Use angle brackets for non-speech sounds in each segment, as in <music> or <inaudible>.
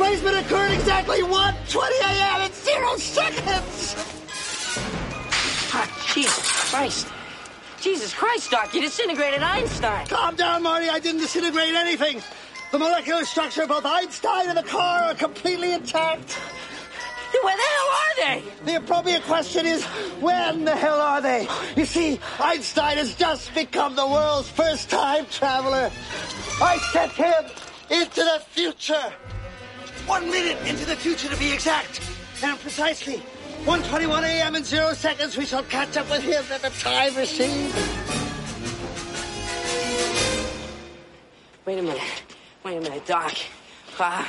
displacement occurred exactly 1.20 a.m. in zero seconds! Ah, Jesus Christ. Jesus Christ, Doc, you disintegrated Einstein. Calm down, Marty. I didn't disintegrate anything. The molecular structure of both Einstein and the car are completely intact. Where the hell are they? The appropriate question is, when the hell are they? You see, Einstein has just become the world's first time traveler. I sent him into the future. One minute into the future to be exact. And precisely 1.21 a.m. in zero seconds, we shall catch up with him in the time machine. Wait a minute. Wait a minute, Doc. Uh,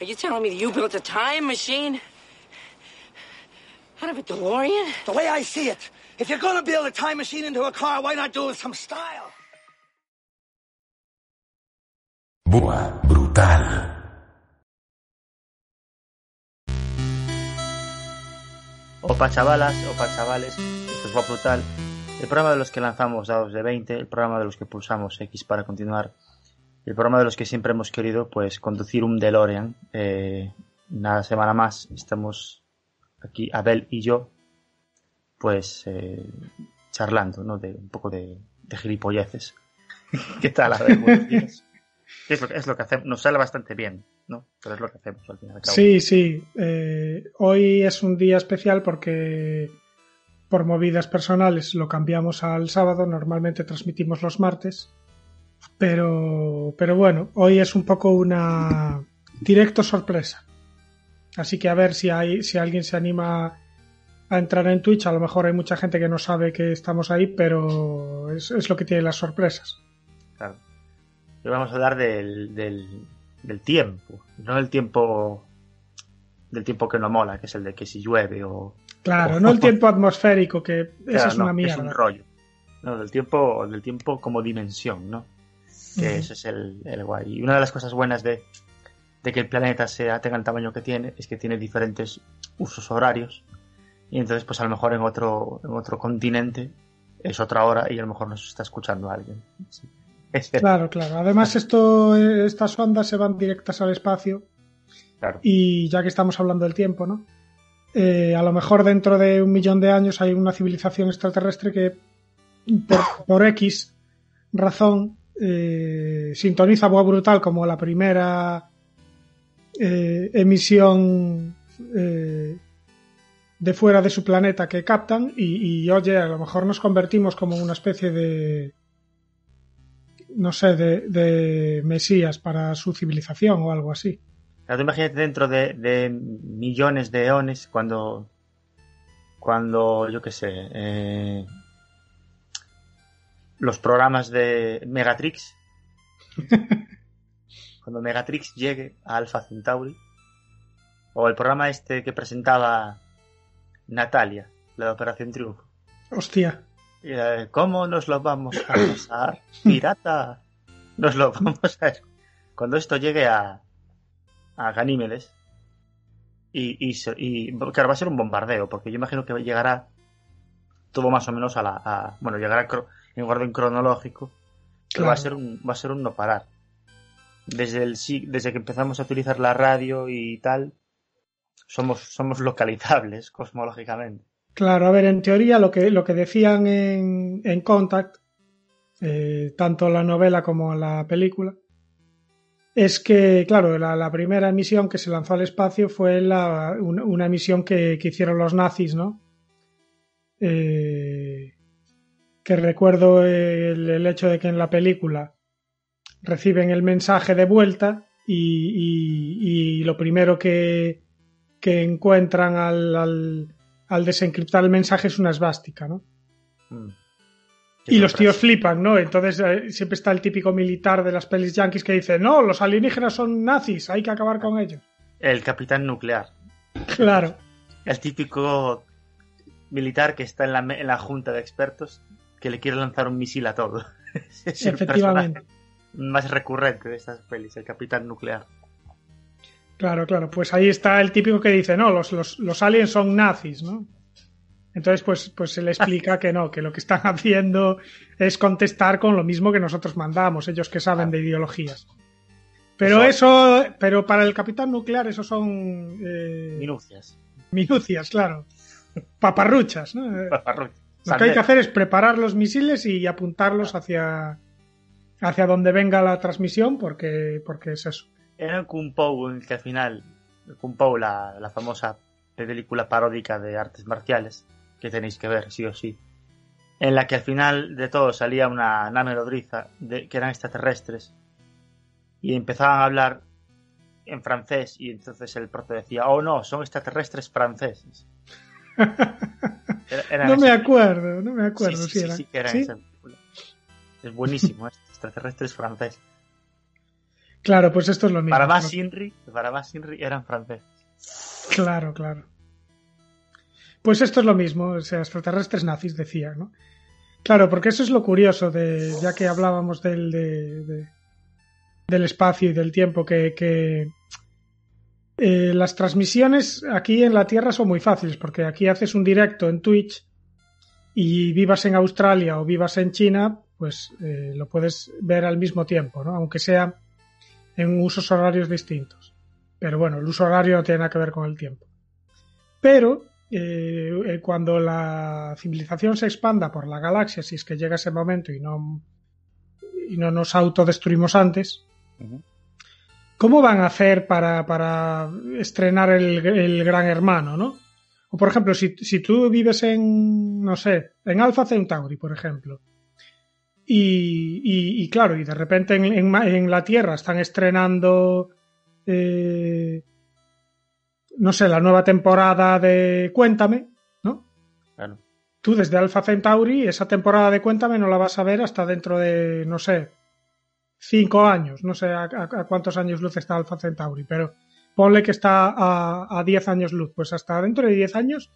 are you telling me that you built a time machine? Out of a DeLorean? The way I see it, if you're gonna build a time machine into a car, why not do it with some style? Boa, brutal. Opa chavalas, opa chavales, esto es Boa Brutal, el programa de los que lanzamos dados de 20, el programa de los que pulsamos X para continuar, el programa de los que siempre hemos querido pues conducir un DeLorean. Eh, una semana más estamos aquí, Abel y yo, pues eh, charlando, ¿no? De un poco de, de gilipolleces. <laughs> ¿Qué tal, Abel? Buenos días. <laughs> Es lo, es lo que hacemos, nos sale bastante bien, ¿no? Pero es lo que hacemos al final. Sí, sí. Eh, hoy es un día especial porque por movidas personales lo cambiamos al sábado. Normalmente transmitimos los martes. Pero, pero bueno, hoy es un poco una directo sorpresa. Así que a ver si hay, si alguien se anima a entrar en Twitch. A lo mejor hay mucha gente que no sabe que estamos ahí, pero es, es lo que tiene las sorpresas. Claro. Hoy vamos a hablar del, del, del tiempo, no del tiempo del tiempo que no mola, que es el de que si llueve o... Claro, o- no el <laughs> tiempo atmosférico, que Claro, esa es no, una mierda. Es un rollo. No, del tiempo, del tiempo como dimensión, ¿no? Que ese es el, el guay. Y una de las cosas buenas de, de que el planeta sea, tenga el tamaño que tiene es que tiene diferentes usos horarios. Y entonces, pues a lo mejor en otro, en otro continente es otra hora y a lo mejor nos está escuchando alguien. Sí. Claro, <laughs> claro. Además, esto, eh, estas ondas se van directas al espacio Claro. y ya que estamos hablando del tiempo, ¿no? Eh, a lo mejor dentro de un millón de años hay una civilización extraterrestre que por, por X razón eh, sintoniza Boa Brutal como la primera eh, emisión de fuera de su planeta que captan y, y, oye, a lo mejor nos convertimos como una especie de no sé, de, de mesías para su civilización o algo así. Claro, tú imagínate dentro de, de millones de eones cuando, cuando yo qué sé, eh, los programas de Megatrix, <laughs> cuando Megatrix llegue a Alpha Centauri, o el programa este que presentaba Natalia, la de Operación Triunfo. Hostia. Eh, ¿Cómo nos lo vamos a pasar? Pirata, nos lo vamos a... Cuando esto llegue a, a Ganímedes, y, y, y claro, va a ser un bombardeo, porque yo imagino que llegará todo más o menos a la... a- bueno, llegará en orden cronológico, pero va a ser un, va a ser un no parar. Desde, el, desde que empezamos a utilizar la radio y tal, somos, somos localizables <laughs> cosmológicamente. Claro, a ver, en teoría lo que, lo que decían en, en Contact, eh, tanto la novela como la película, es que, claro, la, primera emisión que se lanzó al espacio fue una, una emisión que, que hicieron los nazis, ¿no? Eh, que recuerdo el, hecho de que en la película reciben el mensaje de vuelta y, y- y lo primero que, que encuentran al, al, al desencriptar el mensaje es una esvástica, ¿no? Mm. Y los tíos flipan, ¿no? Entonces eh, siempre está el típico militar de las pelis yankees que dice, no, los alienígenas son nazis, hay que acabar con ellos. El capitán nuclear. Claro, <laughs> El típico militar que está en la, en la junta de expertos que le quiere lanzar un misil a todo. <laughs> Es el efectivamente. personaje más recurrente de estas pelis, el capitán nuclear. Claro, claro. Pues ahí está el típico que dice, no, los, los, los aliens son nazis, ¿no? Entonces, pues, pues se le <laughs> explica que no, que lo que están haciendo es contestar con lo mismo que nosotros mandamos, ellos que saben de ideologías. Pero Eso- pero para el capitán nuclear eso son eh, Minucias. minucias, claro. Paparruchas, ¿no? Eh, Paparruchas. Lo que hay que hacer es preparar los misiles y apuntarlos hacia hacia donde venga la transmisión porque porque es eso. Era Kung Pao en el que al final, Kung Pao, la, la famosa película paródica de artes marciales, que tenéis que ver sí o sí, en la que al final de todo salía una nave nodriza de, que eran extraterrestres y empezaban a hablar en francés y entonces el proto decía, oh no, son extraterrestres franceses. <laughs> Era- No me acuerdo, no me acuerdo sí, si sí, era. sí que eran ¿Sí? esa película. Es buenísimo, <laughs> esto, extraterrestres franceses. Claro, pues esto es lo mismo. Para más ¿no? Sinri, Sinri eran franceses. Claro, claro. Pues esto es lo mismo, o sea, extraterrestres nazis decía, ¿no? Claro, porque eso es lo curioso de, ya que hablábamos del, de- de- del espacio y del tiempo, que, que, eh, las transmisiones aquí en la Tierra son muy fáciles, porque aquí haces un directo en Twitch y vivas en Australia o vivas en China, pues eh, lo puedes ver al mismo tiempo, ¿no? Aunque sea en usos horarios distintos. Pero bueno, el uso horario no tiene nada que ver con el tiempo. Pero eh, eh, cuando la civilización se expanda por la galaxia, si es que llega ese momento y no, y no nos autodestruimos antes. ¿cómo van a hacer para, para estrenar el, el Gran Hermano, no? O por ejemplo, si, si tú vives en, no sé, en Alpha Centauri, por ejemplo, y, y- y claro, y de repente en, en la Tierra están estrenando, eh, no sé, la nueva temporada de Cuéntame, ¿no? Claro. Tú desde Alpha Centauri, esa temporada de Cuéntame no la vas a ver hasta dentro de, no sé, cinco años. No sé a cuántos años luz está Alpha Centauri, pero ponle que está a, a 10 años luz. Pues hasta dentro de 10 años,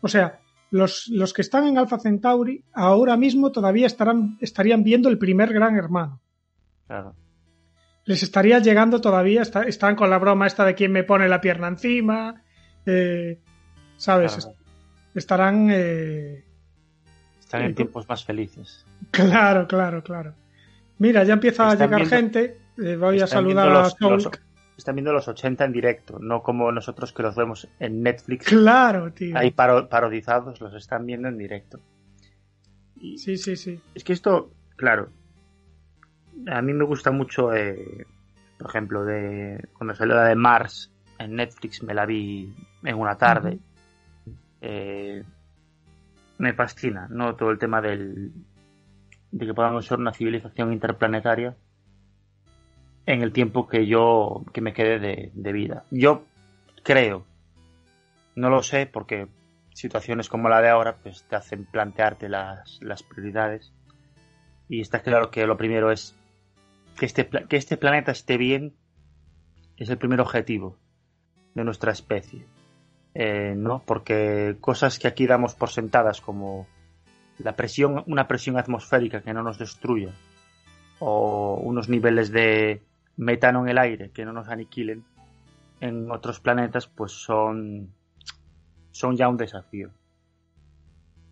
o sea, los, los que están en Alpha Centauri ahora mismo todavía estarán, estarían viendo el primer gran hermano. Claro. Les estaría llegando todavía, está- están con la broma esta de quién me pone la pierna encima, eh, ¿sabes? Claro. Estarán... eh, Están en tiempos más felices. <laughs> Claro, claro, claro. Mira, ya empieza a llegar viendo- gente. eh, voy a saludar a los- están viendo los 80 en directo, no como nosotros que los vemos en Netflix. Claro, tío. Ahí paro- parodizados, los están viendo en directo. Y Sí, sí, sí. es que esto, claro, a mí me gusta mucho, eh, por ejemplo, de cuando salió la de Mars en Netflix, me la vi en una tarde. Eh, me fascina, ¿no? Todo el tema del, de que podamos ser una civilización interplanetaria en el tiempo que yo que me quede de, vida. Yo creo, no lo sé porque situaciones como la de ahora pues te hacen plantearte las, las prioridades y está claro que lo primero es que este, que este planeta esté bien es el primer objetivo de nuestra especie. Eh, ¿no? Porque cosas que aquí damos por sentadas como la presión, una presión atmosférica que no nos destruya o unos niveles de metano en el aire que no nos aniquilen en otros planetas pues son son ya un desafío.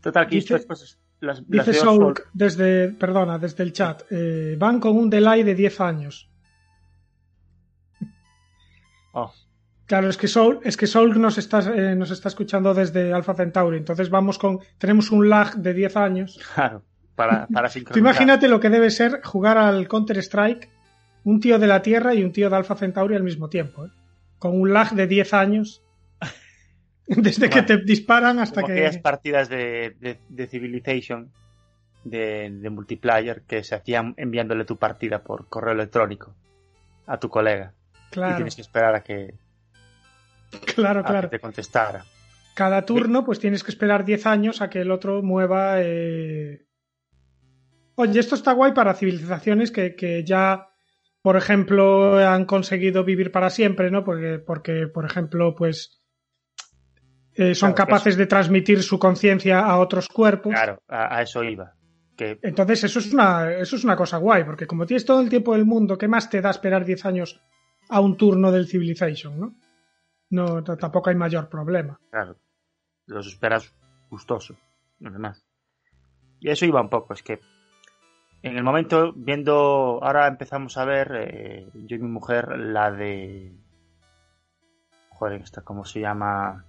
Total, que Dice- estas cosas las, las Dice sol- desde, perdona, desde el chat. eh, van con un delay de 10 años. <laughs> Oh, Claro, es que Soul, es que Soul nos está, eh, nos está escuchando desde Alpha Centauri. Entonces vamos con, tenemos un lag de 10 años. claro, para, para <laughs> Tú sincronizar. imagínate lo que debe ser jugar al Counter Strike un tío de la Tierra y un tío de Alpha Centauri al mismo tiempo, ¿eh? Con un lag de 10 años. <laughs> Desde que te disparan hasta como que. aquellas partidas de, de, de Civilization de, de multiplayer que se hacían enviándole tu partida por correo electrónico a tu colega y Claro, tienes que esperar a que, <laughs> claro, a que claro. te contestara. Cada turno, pues tienes que esperar 10 años a que el otro mueva. eh, Oye, esto está guay para civilizaciones que, que ya, por ejemplo, han conseguido vivir para siempre, ¿no? Porque, porque por ejemplo, pues eh, son Claro, capaces de transmitir su conciencia a otros cuerpos. Claro, a, a eso iba. Que Entonces, eso es una, eso es una cosa guay, porque como tienes todo el tiempo del mundo, ¿qué más te da esperar 10 años a un turno del Civilization, no? No, tampoco hay mayor problema. claro, los esperas gustoso, demás. Y eso iba un poco, es que En el momento, viendo, ahora empezamos a ver, eh, yo y mi mujer, la de... Joder, esta, ¿cómo se llama?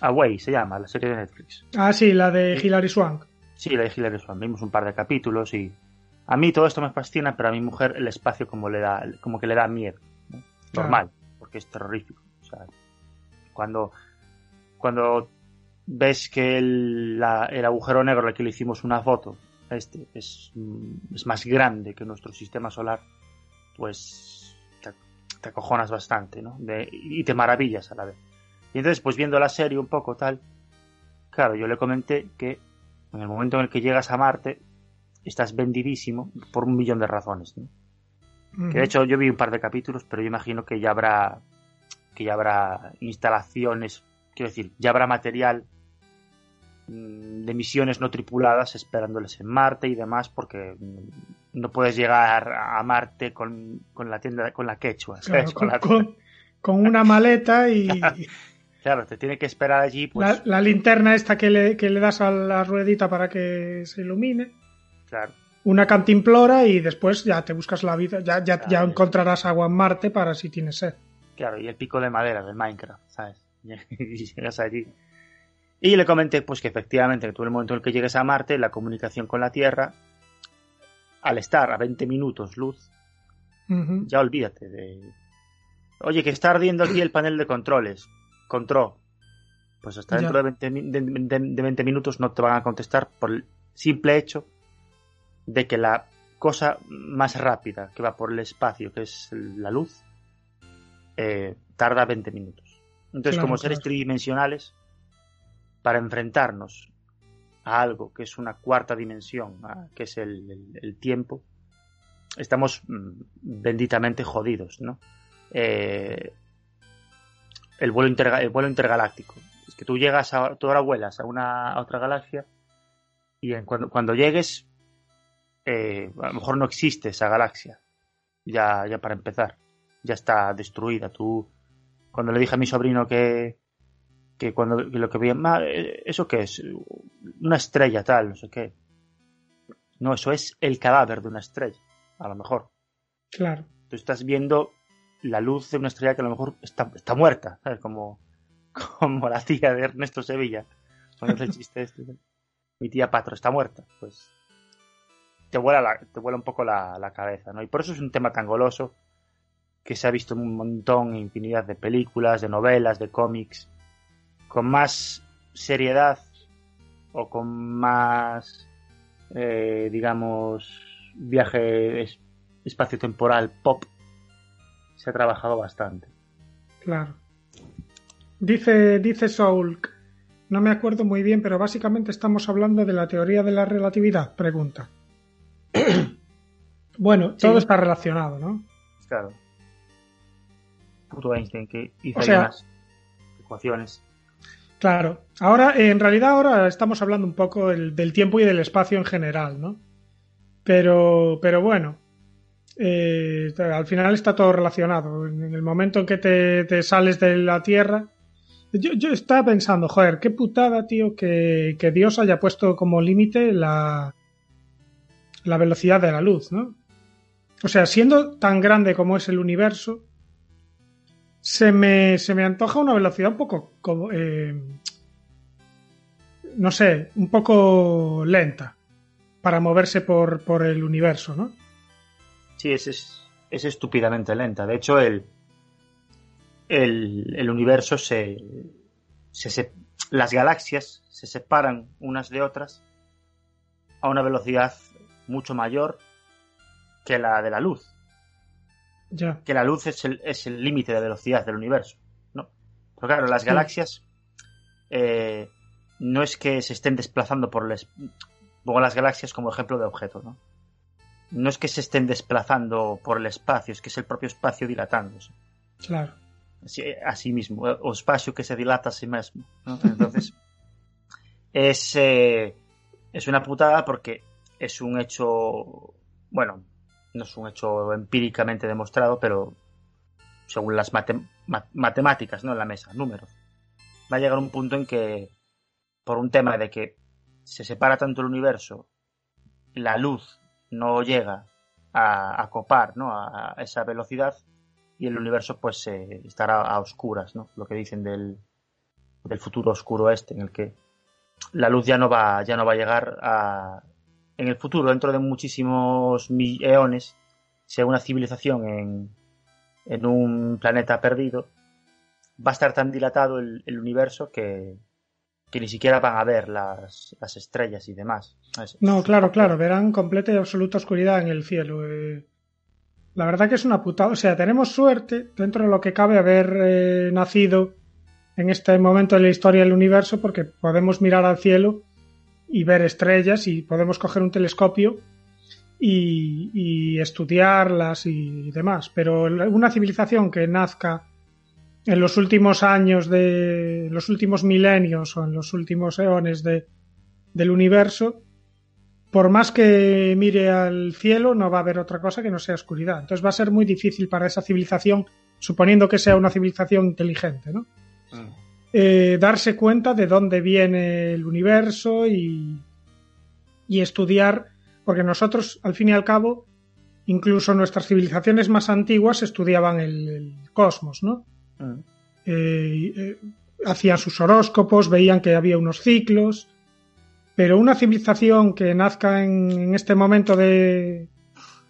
Away se llama, la serie de Netflix. Ah, sí, la de Hilary Swank. Sí, la de Hilary Swank. Vimos un par de capítulos y a mí todo esto me fascina, pero a mi mujer el espacio como le da, como que le da miedo. ¿no? Claro. Normal, porque es terrorífico. O sea, cuando, cuando ves que el, la- el agujero negro al que le hicimos una foto, este, es, mm, es más grande que nuestro sistema solar, pues te, te acojonas bastante, ¿no? De- y te maravillas a la vez. Y entonces, pues viendo la serie un poco tal, claro, yo le comenté que en el momento en el que llegas a Marte, estás vendidísimo por un millón de razones, ¿no? Que de hecho yo vi un par de capítulos, pero yo imagino que ya habrá que ya habrá instalaciones, quiero decir, ya habrá material de misiones no tripuladas esperándoles en Marte y demás, porque mm, no puedes llegar a Marte con, con la tienda, con la quechua, con, la- con- con una maleta y <laughs> claro, te tiene que esperar allí, pues, la, la linterna esta que le, que le das a la ruedita para que se ilumine, claro, una cantimplora y después ya te buscas la vida, ya, ya, ya encontrarás agua en Marte para si tienes sed. claro, y el pico de madera del Minecraft, ¿sabes? <laughs> Y llegas allí. Y le comenté, pues que efectivamente, que tú en el momento en el que llegues a Marte, la comunicación con la Tierra, al estar a 20 minutos luz, ya olvídate de... Oye, que está ardiendo aquí el panel de controles. Control. Pues hasta dentro de 20, mi- de, de- de 20 minutos no te van a contestar por el simple hecho de que la cosa más rápida que va por el espacio, que es la luz, eh, tarda 20 minutos. Entonces, Claro, como seres claro. tridimensionales, para enfrentarnos a algo que es una cuarta dimensión, que es el, tiempo, estamos mm, benditamente jodidos, ¿no? Eh, el, vuelo interga- el vuelo intergaláctico. Es que tú llegas a, tú ahora vuelas a una otra galaxia y en- cuando, cuando llegues, eh, a lo mejor no existe esa galaxia. Ya, ya para empezar, ya está destruida. Tú, cuando le dije a mi sobrino que, que cuando lo que veía, "Ma, eh, ¿eso qué es? Una estrella tal, no sé qué. No, eso es el cadáver de una estrella, a lo mejor. Claro. Tú estás viendo la luz de una estrella que a lo mejor está, está muerta, ¿sabes? Como, como la tía de Ernesto Sevilla. Cuando el chiste este. Mi tía Patro está muerta. Pues te vuela, la- te vuela un poco la, la cabeza, ¿no? Y por eso es un tema tan goloso que se ha visto en un montón, infinidad de películas, de novelas, de cómics, con más seriedad o con más, eh, digamos, viaje es- espacio-temporal pop, se ha trabajado bastante. Claro. Dice, dice Soul, no me acuerdo muy bien, pero básicamente estamos hablando de la teoría de la relatividad, pregunta. <clears throat> bueno, Sí. todo está relacionado, ¿no? Claro. Puto Einstein que hizo O ahí sea- unas ecuaciones. Claro. Ahora, eh, en realidad ahora estamos hablando un poco el- del tiempo y del espacio en general, ¿no? Pero, pero bueno, eh, al final está todo relacionado. En el momento en que te, te sales de la Tierra, yo, yo estaba pensando, joder, qué putada, tío, que, que Dios haya puesto como límite la, la velocidad de la luz, ¿no? O sea, siendo tan grande como es el universo, se me, se me antoja una velocidad un poco como, eh, no sé, un poco lenta para moverse por, por el universo, ¿no? Sí, es, es, es estúpidamente lenta. De hecho, el, el, el universo se, se, se- Las galaxias se separan unas de otras a una velocidad mucho mayor que la de la luz. Ya, que la luz es el es el límite de velocidad del universo, ¿no? Pero claro, las Sí. galaxias eh, no es que se estén desplazando por el es- pongo las galaxias como ejemplo de objeto, ¿no? No es que se estén desplazando por el espacio, es que es el propio espacio dilatándose. claro. Así, así mismo, o espacio que se dilata a sí mismo. ¿no? Entonces, <laughs> es, eh, es una putada porque es un hecho, bueno, no es un hecho empíricamente demostrado, pero según las mate- ma- matemáticas, ¿no? En la mesa, números. Va a llegar un punto en que, por un tema de que se separa tanto el universo la luz no llega a, copar ¿no? a, a esa velocidad y el universo pues eh, estará a oscuras, ¿no? Lo que dicen del, del futuro oscuro este, en el que la luz ya no va, ya no va a llegar a, en el futuro, dentro de muchísimos mil eones, sea una civilización en, en un planeta perdido, va a estar tan dilatado el, universo que, que ni siquiera van a ver las, las estrellas y demás. No, claro, claro, verán completa y absoluta oscuridad en el cielo. eh. La verdad que es una putada. O sea, tenemos suerte, dentro de lo que cabe, haber eh, nacido en este momento de la historia del universo, porque podemos mirar al cielo y ver estrellas y podemos coger un telescopio y, estudiarlas y demás. Pero una civilización que nazca en los últimos años de los últimos milenios o en los últimos eones de, del universo, por más que mire al cielo, no va a haber otra cosa que no sea oscuridad. Entonces va a ser muy difícil para esa civilización, suponiendo que sea una civilización inteligente, ¿no? Mm. Eh, darse cuenta de dónde viene el universo y, y estudiar, porque nosotros, al fin y al cabo, incluso nuestras civilizaciones más antiguas estudiaban el, el cosmos, ¿no? Mm. eh, eh, hacían sus horóscopos, veían que había unos ciclos, pero una civilización que nazca en, en este momento de,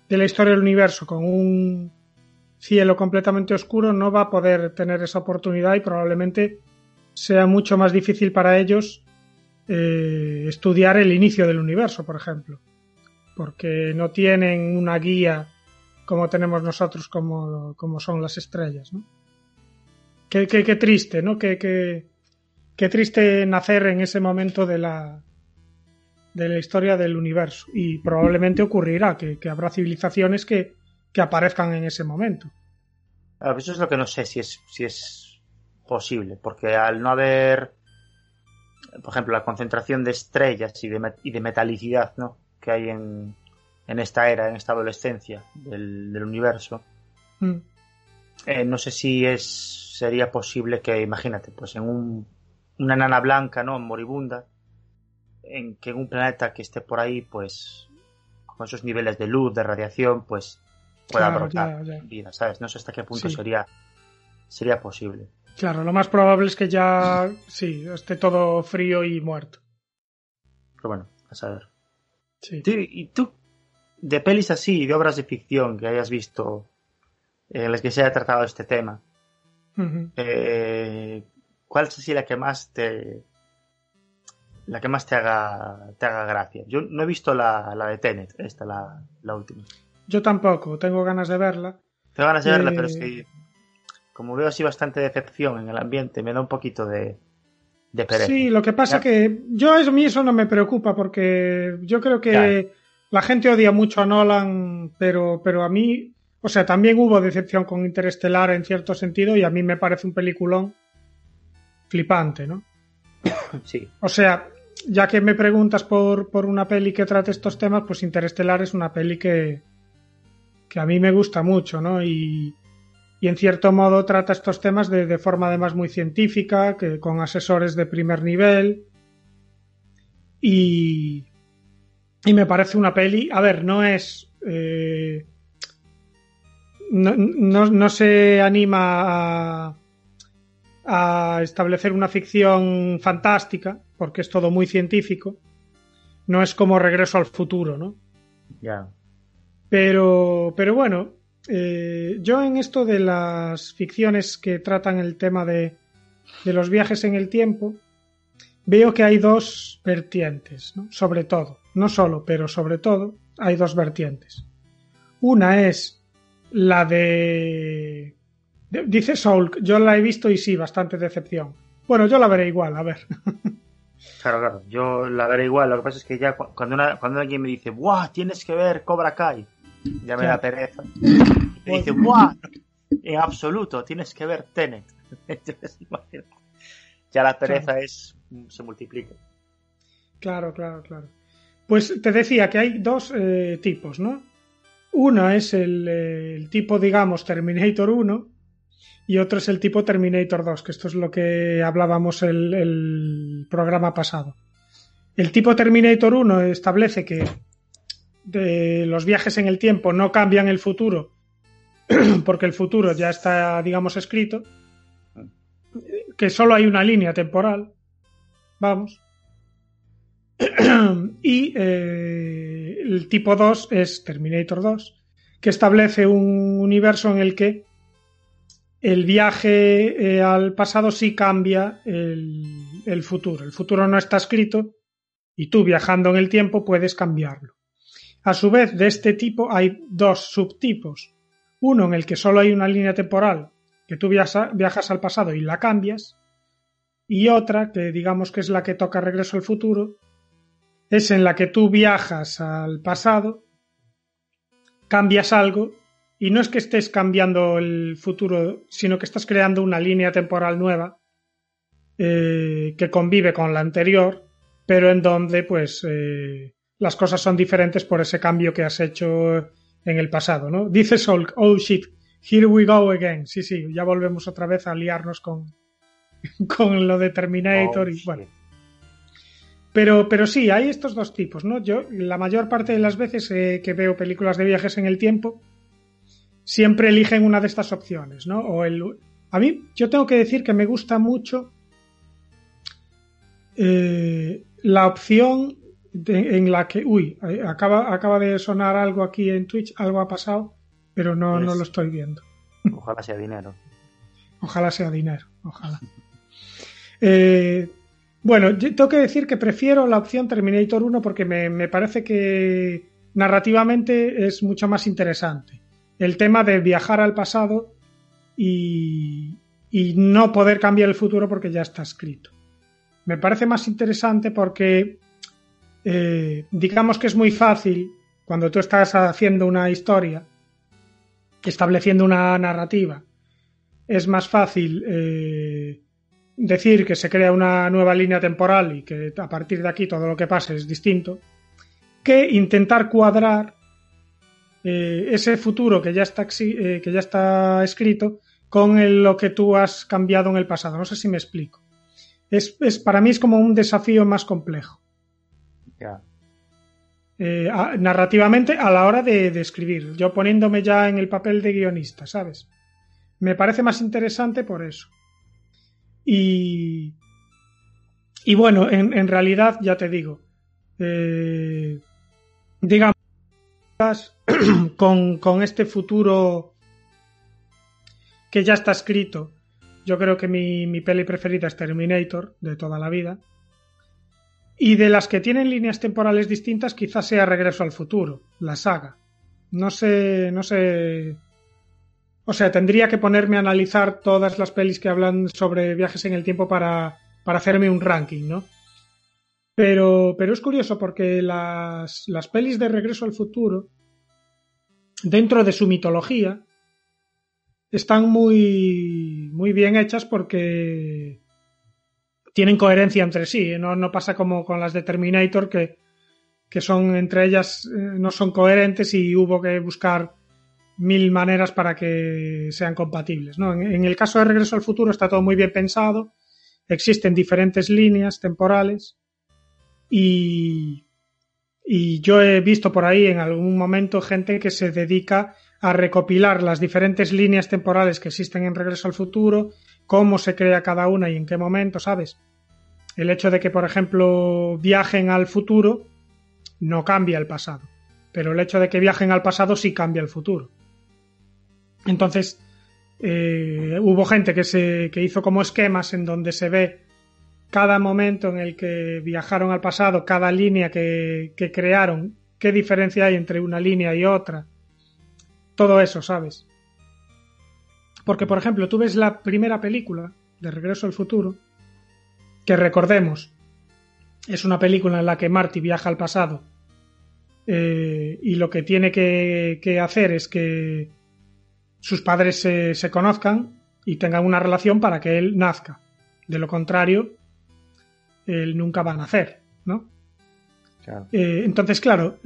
de la historia del universo con un cielo completamente oscuro no va a poder tener esa oportunidad y probablemente sea mucho más difícil para ellos eh, estudiar el inicio del universo, por ejemplo, porque no tienen una guía como tenemos nosotros, como, como son las estrellas, ¿no? Qué, qué, qué triste, ¿no? Qué, qué, qué triste nacer en ese momento de la, de la historia del universo. Y probablemente ocurrirá que, que habrá civilizaciones que, que aparezcan en ese momento. Eso es lo que no sé si es, si es posible, porque al no haber, por ejemplo, la concentración de estrellas y de, y de metalicidad ¿no? que hay en, en esta era, en esta adolescencia del, del universo, Mm. eh, no sé si es sería posible que, imagínate, pues en un, una enana blanca, ¿no? Moribunda, en que en un planeta que esté por ahí, pues con esos niveles de luz, de radiación, pues pueda Claro, brotar vida, ¿sabes? No sé hasta qué punto Sí. sería sería posible. Claro, lo más probable es que ya sí, esté todo frío y muerto. Pero bueno, a saber. Sí. ¿Y tú, de pelis así, de obras de ficción que hayas visto en las que se haya tratado este tema, eh, ¿cuál es así la que más te la que más te haga te haga gracia? Yo no he visto la, la de Tenet, esta la, la última. Yo tampoco, tengo ganas de verla. Tengo ganas de verla, Eh, pero es que como veo así bastante decepción en el ambiente, me da un poquito de, de pereza. Sí, lo que pasa Ya. que yo a mí eso no me preocupa porque yo creo que Claro. la gente odia mucho a Nolan, pero, pero a mí, o sea, también hubo decepción con Interestelar en cierto sentido y a mí me parece un peliculón flipante, ¿no? <coughs> Sí. O sea, ya que me preguntas por, por una peli que trate estos temas, pues Interestelar es una peli que, que a mí me gusta mucho, ¿no? Y, y en cierto modo trata estos temas de, de forma además muy científica, que con asesores de primer nivel. Y, y me parece una peli, a ver, no es... eh, no, no, no se anima a, a establecer una ficción fantástica, porque es todo muy científico. No es como Regreso al futuro, ¿no? Ya. Pero, pero bueno, eh, yo en esto de las ficciones que tratan el tema de, los viajes en el tiempo, veo que hay dos vertientes, ¿no? Sobre todo, no solo, pero sobre todo, hay dos vertientes. Una es la de... Dice Soul, yo la he visto y sí, bastante decepción. Bueno, yo la veré igual, a ver. <laughs> Claro, claro. Yo la veré igual. Lo que pasa es que ya cu- cuando, cuando alguien me dice, ¡buah! Tienes que ver Cobra Kai. Ya me da pereza. Y me dice, ¡buah! En absoluto, tienes que ver Tenet. <laughs> Entonces, ya la pereza es se multiplica. Claro, claro, claro. Pues te decía que hay dos eh, tipos, ¿no? Uno es el, eh, el tipo, digamos, Terminator 1 y otro es el tipo Terminator 2, que esto es lo que hablábamos el, el programa pasado. El tipo Terminator 1 establece que de los viajes en el tiempo no cambian el futuro, <clears throat> porque el futuro ya está, digamos, escrito, que solo hay una línea temporal, vamos, <clears throat> y eh, el tipo 2 es Terminator 2, que establece un universo en el que el viaje eh, al pasado sí cambia el, el, futuro. El futuro no está escrito y tú viajando en el tiempo puedes cambiarlo. A su vez, de este tipo hay dos subtipos. Uno en el que solo hay una línea temporal, que tú viajas al pasado y la cambias, y otra, que digamos que es la que toca regreso al futuro, es en la que tú viajas al pasado, cambias algo y no es que estés cambiando el futuro, sino que estás creando una línea temporal nueva eh, que convive con la anterior, pero en donde pues eh, las cosas son diferentes por ese cambio que has hecho en el pasado, ¿no? Dice Solk, oh shit, here we go again. Sí, sí, ya volvemos otra vez a liarnos con, <laughs> con lo de Terminator y oh, bueno. Pero, pero sí, hay estos dos tipos, ¿no? Yo, la mayor parte de las veces eh, que veo películas de viajes en el tiempo, siempre eligen una de estas opciones, ¿no? O el, a mí, yo tengo que decir que me gusta mucho eh, la opción en la que, uy, eh, acaba, acaba de sonar algo aquí en Twitch, algo ha pasado, pero no, no lo estoy viendo. Ojalá sea dinero. Ojalá sea dinero, ojalá. Eh, bueno, tengo que decir que prefiero la opción Terminator 1 porque me, parece que narrativamente es mucho más interesante. El tema de viajar al pasado y, no poder cambiar el futuro porque ya está escrito. Me parece más interesante porque eh, digamos que es muy fácil cuando tú estás haciendo una historia, estableciendo una narrativa, es más fácil eh, decir que se crea una nueva línea temporal y que a partir de aquí todo lo que pase es distinto, que intentar cuadrar eh, ese futuro que ya está, que ya está escrito con lo que tú has cambiado en el pasado. No sé si me explico. Es, para mí es como un desafío más complejo. Eh, narrativamente a la hora de, escribir. Yo poniéndome ya en el papel de guionista, ¿sabes? Me parece más interesante por eso. Y, y bueno, en, realidad, ya te digo, eh, digamos, <clears throat> con, con este futuro que ya está escrito, yo creo que mi, mi peli preferida es Terminator, de toda la vida. Y de las que tienen líneas temporales distintas, quizás sea Regreso al Futuro, la saga. No sé, no sé o sea, tendría que ponerme a analizar todas las pelis que hablan sobre viajes en el tiempo para, para hacerme un ranking, ¿no? Pero, pero es curioso porque las, las pelis de Regreso al Futuro, dentro de su mitología, están muy, muy bien hechas porque tienen coherencia entre sí. No, no pasa como con las de Terminator que, que son entre ellas eh, no son coherentes y hubo que buscar mil maneras para que sean compatibles. ¿no? En, el caso de Regreso al Futuro está todo muy bien pensado, existen diferentes líneas temporales y, y yo he visto por ahí en algún momento gente que se dedica a recopilar las diferentes líneas temporales que existen en Regreso al Futuro, cómo se crea cada una y en qué momento, ¿sabes? El hecho de que, por ejemplo, viajen al futuro no cambia el pasado, pero el hecho de que viajen al pasado sí cambia el futuro. Entonces, eh, hubo gente que, se, que hizo como esquemas en donde se ve cada momento en el que viajaron al pasado, cada línea que, que crearon, qué diferencia hay entre una línea y otra. Todo eso, ¿sabes? Porque, por ejemplo, tú ves la primera película de Regreso al Futuro, que recordemos, es una película en la que Marty viaja al pasado eh, y lo que tiene que, que hacer es que sus padres se, conozcan y tengan una relación para que él nazca. De lo contrario, él nunca va a nacer, ¿no? Eh, entonces, claro,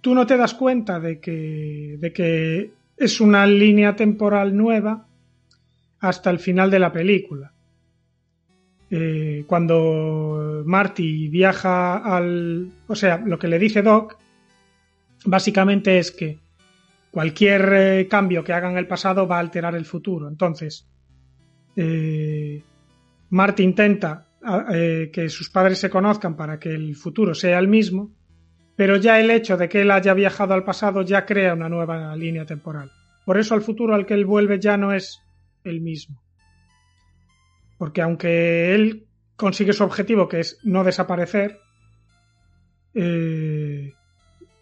tú no te das cuenta de que, de que es una línea temporal nueva hasta el final de la película. Eh, cuando Marty viaja al... O sea, lo que le dice Doc básicamente es que cualquier eh, cambio que haga en el pasado va a alterar el futuro. Entonces, eh, Marty intenta que sus padres se conozcan para que el futuro sea el mismo, pero ya el hecho de que él haya viajado al pasado ya crea una nueva línea temporal. Por eso el futuro al que él vuelve ya no es el mismo. Porque aunque él consigue su objetivo, que es no desaparecer, eh,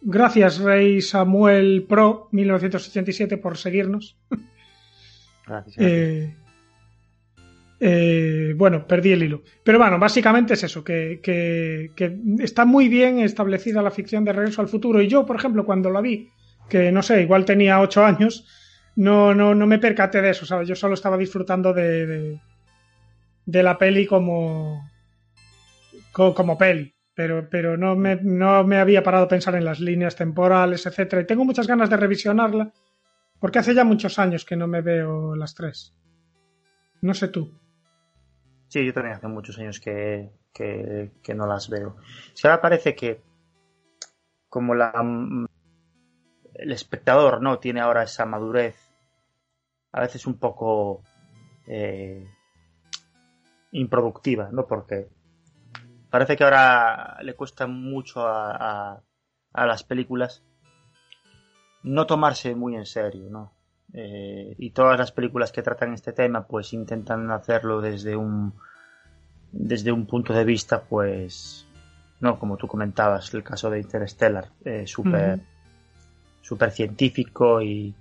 gracias Rey Samuel Pro 1987 por seguirnos. <laughs> Gracias. Eh, eh, bueno, perdí el hilo. Pero bueno, básicamente es eso, que, que, que, está muy bien establecida la ficción de Regreso al Futuro. Y yo, por ejemplo, cuando la vi, que no sé, igual tenía ocho años, no, no, no me percaté de eso, ¿sabes? Yo solo estaba disfrutando de, de, la peli como, como, como peli. Pero, pero no, me, no me había parado a pensar en las líneas temporales, etcétera. Y tengo muchas ganas de revisionarla, porque hace ya muchos años que no me veo las tres. No sé tú. Sí, yo también hace muchos años que, que, que no las veo. Si ahora parece que como la el espectador no tiene ahora esa madurez a veces un poco eh, improductiva, ¿no? Porque parece que ahora le cuesta mucho a, a, a las películas no tomarse muy en serio, ¿no? Eh, y todas las películas que tratan este tema pues intentan hacerlo desde un desde un punto de vista pues no como tú comentabas el caso de Interstellar eh, súper uh -huh. super científico y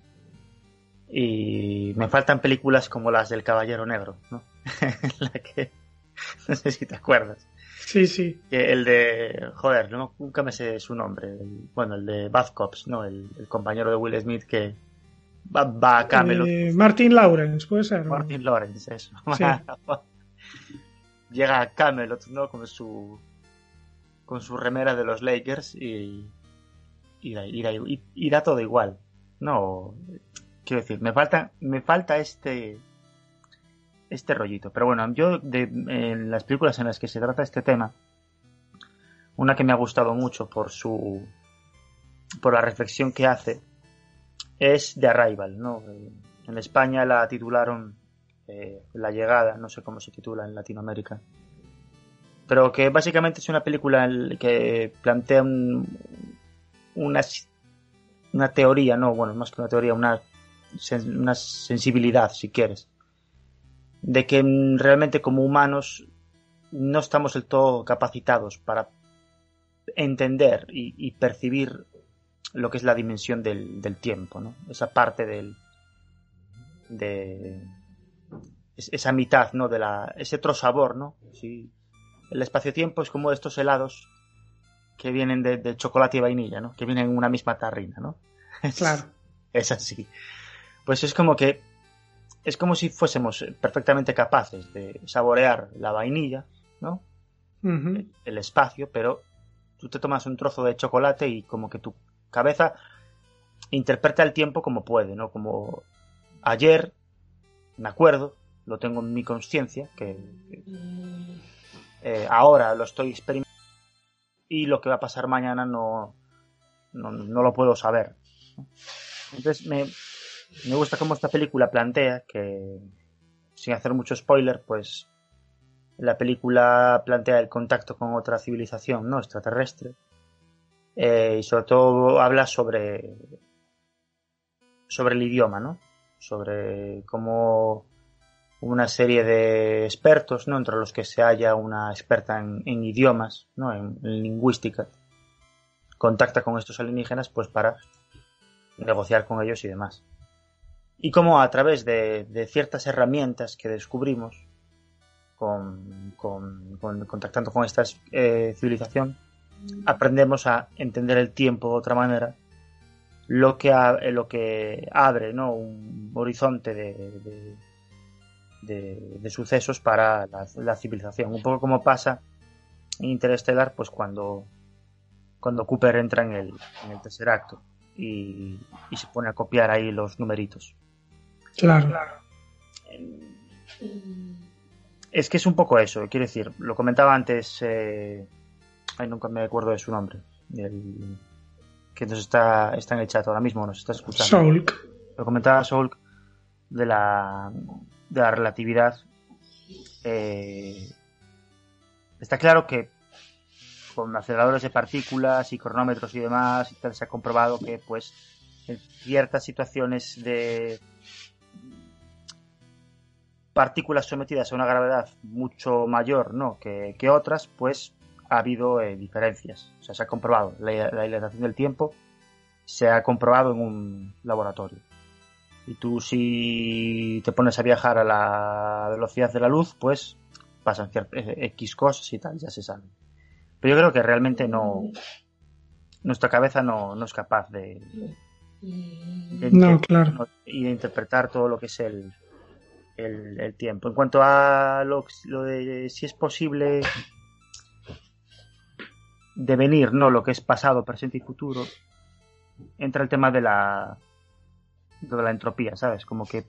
y me faltan películas como las del Caballero Negro ¿no? <laughs> la que no sé si te acuerdas sí sí el de joder no, nunca me sé su nombre el, bueno el de Bad Cops no el, el compañero de Will Smith que va, va a Camelot. Eh, Martin Lawrence, puede ser. Martin Lawrence, eso. Sí. <laughs> Llega a Camelot, ¿no? Con su con su remera de los Lakers y y, y, y, y da todo igual. No, decir, me falta me falta este este rollito. Pero bueno, yo de las películas en las que se trata este tema, una que me ha gustado mucho por su por la reflexión que hace es The Arrival, ¿no? En España la titularon eh, La llegada, no sé cómo se titula en Latinoamérica. Pero que básicamente es una película que plantea un, una, una teoría, no, bueno, más que una teoría, una, una sensibilidad, si quieres, de que realmente como humanos no estamos del todo capacitados para entender y, y percibir lo que es la dimensión del, del tiempo, ¿no? Esa parte del de esa mitad, ¿no? De la ese otro sabor, ¿no? Sí. El espacio-tiempo es como estos helados que vienen de, de, chocolate y vainilla, ¿no? Que vienen en una misma tarrina, ¿no? <laughs> Claro. es así. Pues es como que es como si fuésemos perfectamente capaces de saborear la vainilla, ¿no? Uh -huh. el, espacio, pero tú te tomas un trozo de chocolate y como que tu cabeza interpreta el tiempo como puede, ¿no? Como ayer, me acuerdo, lo tengo en mi conciencia, que, que eh, ahora lo estoy experimentando y lo que va a pasar mañana no, no, no lo puedo saber. Entonces me, me gusta cómo esta película plantea que, sin hacer mucho spoiler, pues la película plantea el contacto con otra civilización no extraterrestre eh, y sobre todo habla sobre sobre el idioma, ¿no? Sobre cómo una serie de expertos, ¿no? Entre los que se halla una experta en, idiomas, ¿no? En, en, lingüística, contacta con estos alienígenas, pues para negociar con ellos y demás. Y cómo a través de, ciertas herramientas que descubrimos con, con, con contactando con esta eh, civilización, aprendemos a entender el tiempo de otra manera, lo que, lo que abre ¿no? un horizonte de, de, sucesos para la, civilización. Un poco como pasa en Interstellar, pues cuando, cuando Cooper entra en el, en el tercer acto y, y, se pone a copiar ahí los numeritos. Claro. claro. Es que es un poco eso, quiero decir, lo comentaba antes. Eh, Ay, nunca me acuerdo de su nombre. El, que nos está, está en el chat ahora mismo, nos está escuchando. Solk. Lo comentaba Solk de la, de la relatividad. Eh, está claro que con aceleradores de partículas y cronómetros y demás y tal, se ha comprobado que pues en ciertas situaciones de partículas sometidas a una gravedad mucho mayor ¿no? que, que otras, pues ha habido eh, diferencias. O sea, se ha comprobado. La, la dilatación del tiempo se ha comprobado en un laboratorio. Y tú si te pones a viajar a la velocidad de la luz, pues pasan eh, X cosas y tal, ya se sabe. Pero yo creo que realmente no... Nuestra cabeza no, no es capaz de... de No, claro. Y de interpretar todo lo que es el, el, tiempo. En cuanto a lo, lo de si es posible devenir, ¿no? Lo que es pasado, presente y futuro, entra el tema de la de la entropía, ¿sabes? Como que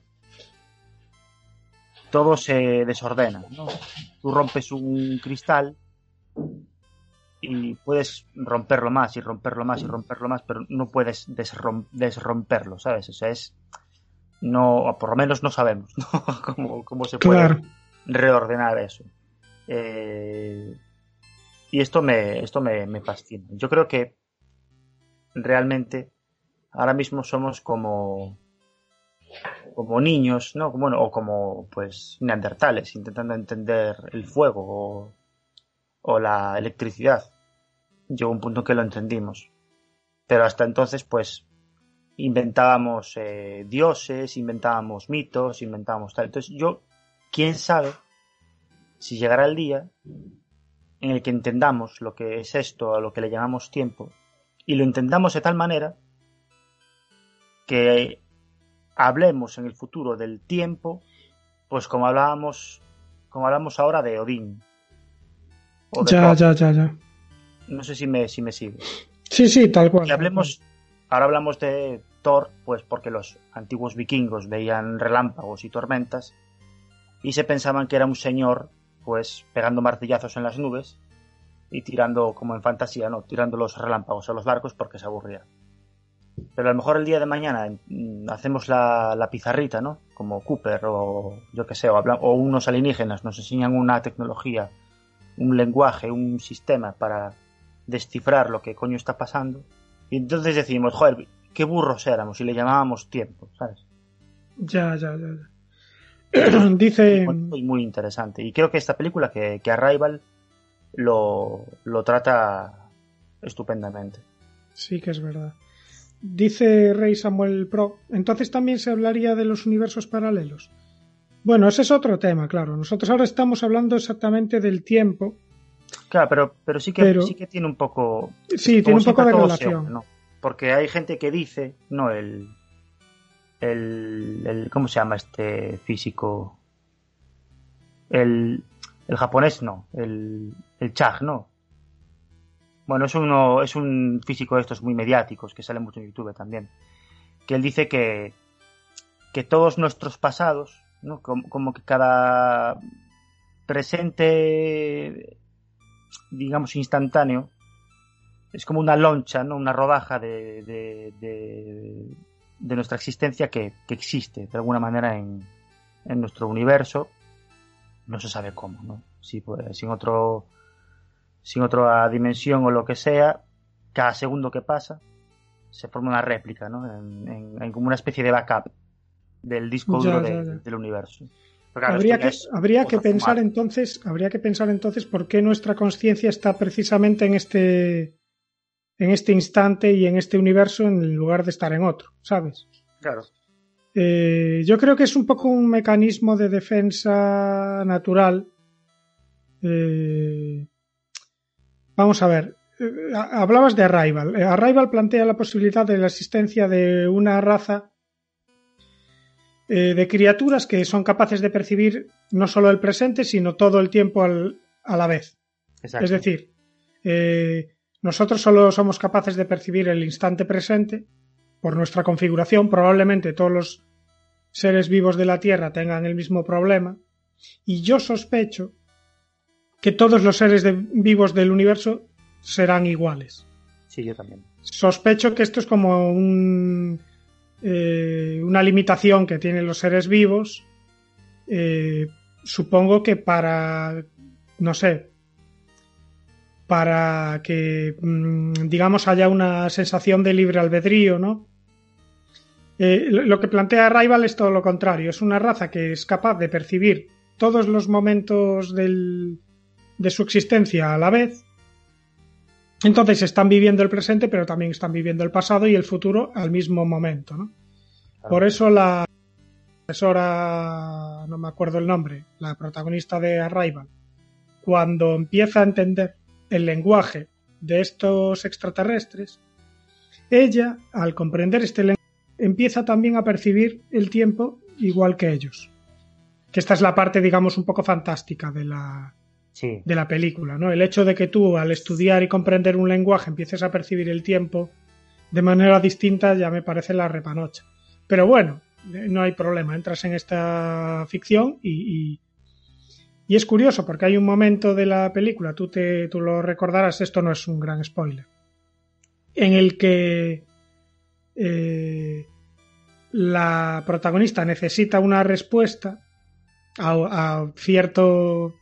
todo se desordena, ¿no? Tú rompes un cristal y puedes romperlo más y romperlo más y romperlo más, pero no puedes desrom- desromperlo, ¿sabes? O sea, es no, o por lo menos no sabemos, <laughs> ¿no? cómo, cómo se puede Claro. reordenar eso. Eh, y esto me, esto me, me fascina. Yo creo que realmente ahora mismo somos como como niños, ¿no? Bueno, o como pues neandertales, intentando entender el fuego o, o la electricidad. Llegó un punto en que lo entendimos. Pero hasta entonces, pues, inventábamos eh, dioses, inventábamos mitos, inventábamos tal. Entonces, yo, quién sabe si llegará el día en el que entendamos lo que es esto, a lo que le llamamos tiempo, y lo entendamos de tal manera que hablemos en el futuro del tiempo, pues como hablábamos, como hablamos ahora de Odín. O de Ya, ya, ya, ya. No sé si me, si me sigue. Sí, sí, tal cual. Y hablemos, ahora hablamos de Thor, pues porque los antiguos vikingos veían relámpagos y tormentas y se pensaban que era un señor, pues pegando martillazos en las nubes y tirando, como en fantasía, ¿no? Tirando los relámpagos a los barcos porque se aburría. Pero a lo mejor el día de mañana mm, hacemos la, la pizarrita, ¿no? Como Cooper o yo que sé, o, habla- o unos alienígenas nos enseñan una tecnología, un lenguaje, un sistema para descifrar lo que coño está pasando. Y entonces decimos, joder, qué burros éramos y le llamábamos tiempo, ¿sabes? Ya, ya, ya. ya. <clears throat> Dice. Muy, muy interesante. Y creo que esta película, que, que Arrival, lo, lo trata estupendamente. Sí, que es verdad. Dice Rey Samuel Pro. Entonces también se hablaría de los universos paralelos. Bueno, ese es otro tema, claro. Nosotros ahora estamos hablando exactamente del tiempo. Claro, pero, pero sí que Pero- sí que tiene un poco. Sí, tiene un poco de relación. ¿no? Porque hay gente que dice, no, el, el, el- ¿cómo se llama este físico? El, el japonés no, el, el Chag, ¿no? Bueno, es uno, es un físico de estos muy mediáticos que sale mucho en YouTube también. Que él dice que, que todos nuestros pasados, ¿no? Como, como que cada presente, digamos, instantáneo, es como una loncha, ¿no? Una rodaja de, de, de, de nuestra existencia que, que existe de alguna manera en, en nuestro universo. No se sabe cómo, ¿no? Si, pues, sin otro, sin otra dimensión o lo que sea, cada segundo que pasa se forma una réplica, ¿no? En, en- en como una especie de backup del disco duro de- ya, ya. del universo. Claro, habría que, habría pensar entonces, habría que pensar entonces por qué nuestra conciencia está precisamente en este en este instante y en este universo en lugar de estar en otro, ¿sabes? Claro. Eh, yo creo que es un poco un mecanismo de defensa natural. Eh, vamos a ver. eh, ha- hablabas de Arrival. Arrival plantea la posibilidad de la existencia de una raza eh, de criaturas que son capaces de percibir no solo el presente, sino todo el tiempo al- a la vez. Exacto. Es decir, eh, nosotros solo somos capaces de percibir el instante presente por nuestra configuración. Probablemente todos los seres vivos de la Tierra tengan el mismo problema. Y yo sospecho que todos los seres de- vivos del universo serán iguales. Sí, yo también. Sospecho que esto es como un, eh, una limitación que tienen los seres vivos. Eh, supongo que para, no sé, para que, mm, digamos, haya una sensación de libre albedrío, ¿no? Eh, lo que plantea Rival es todo lo contrario. Es una raza que es capaz de percibir todos los momentos del, de su existencia a la vez. Entonces están viviendo el presente, pero también están viviendo el pasado y el futuro al mismo momento. ¿no? Por eso la profesora, no me acuerdo el nombre, la protagonista de Arrival, cuando empieza a entender el lenguaje de estos extraterrestres, ella, al comprender este lenguaje, empieza también a percibir el tiempo igual que ellos. Que esta es la parte, digamos, un poco fantástica de la, De la película, ¿no? El hecho de que tú, al estudiar y comprender un lenguaje, empieces a percibir el tiempo de manera distinta, ya me parece la repanocha. Pero bueno, eh, no hay problema, entras en esta ficción y, y, y es curioso porque hay un momento de la película, tú, te, tú lo recordarás, esto no es un gran spoiler, en el que eh, la protagonista necesita una respuesta a, a cierto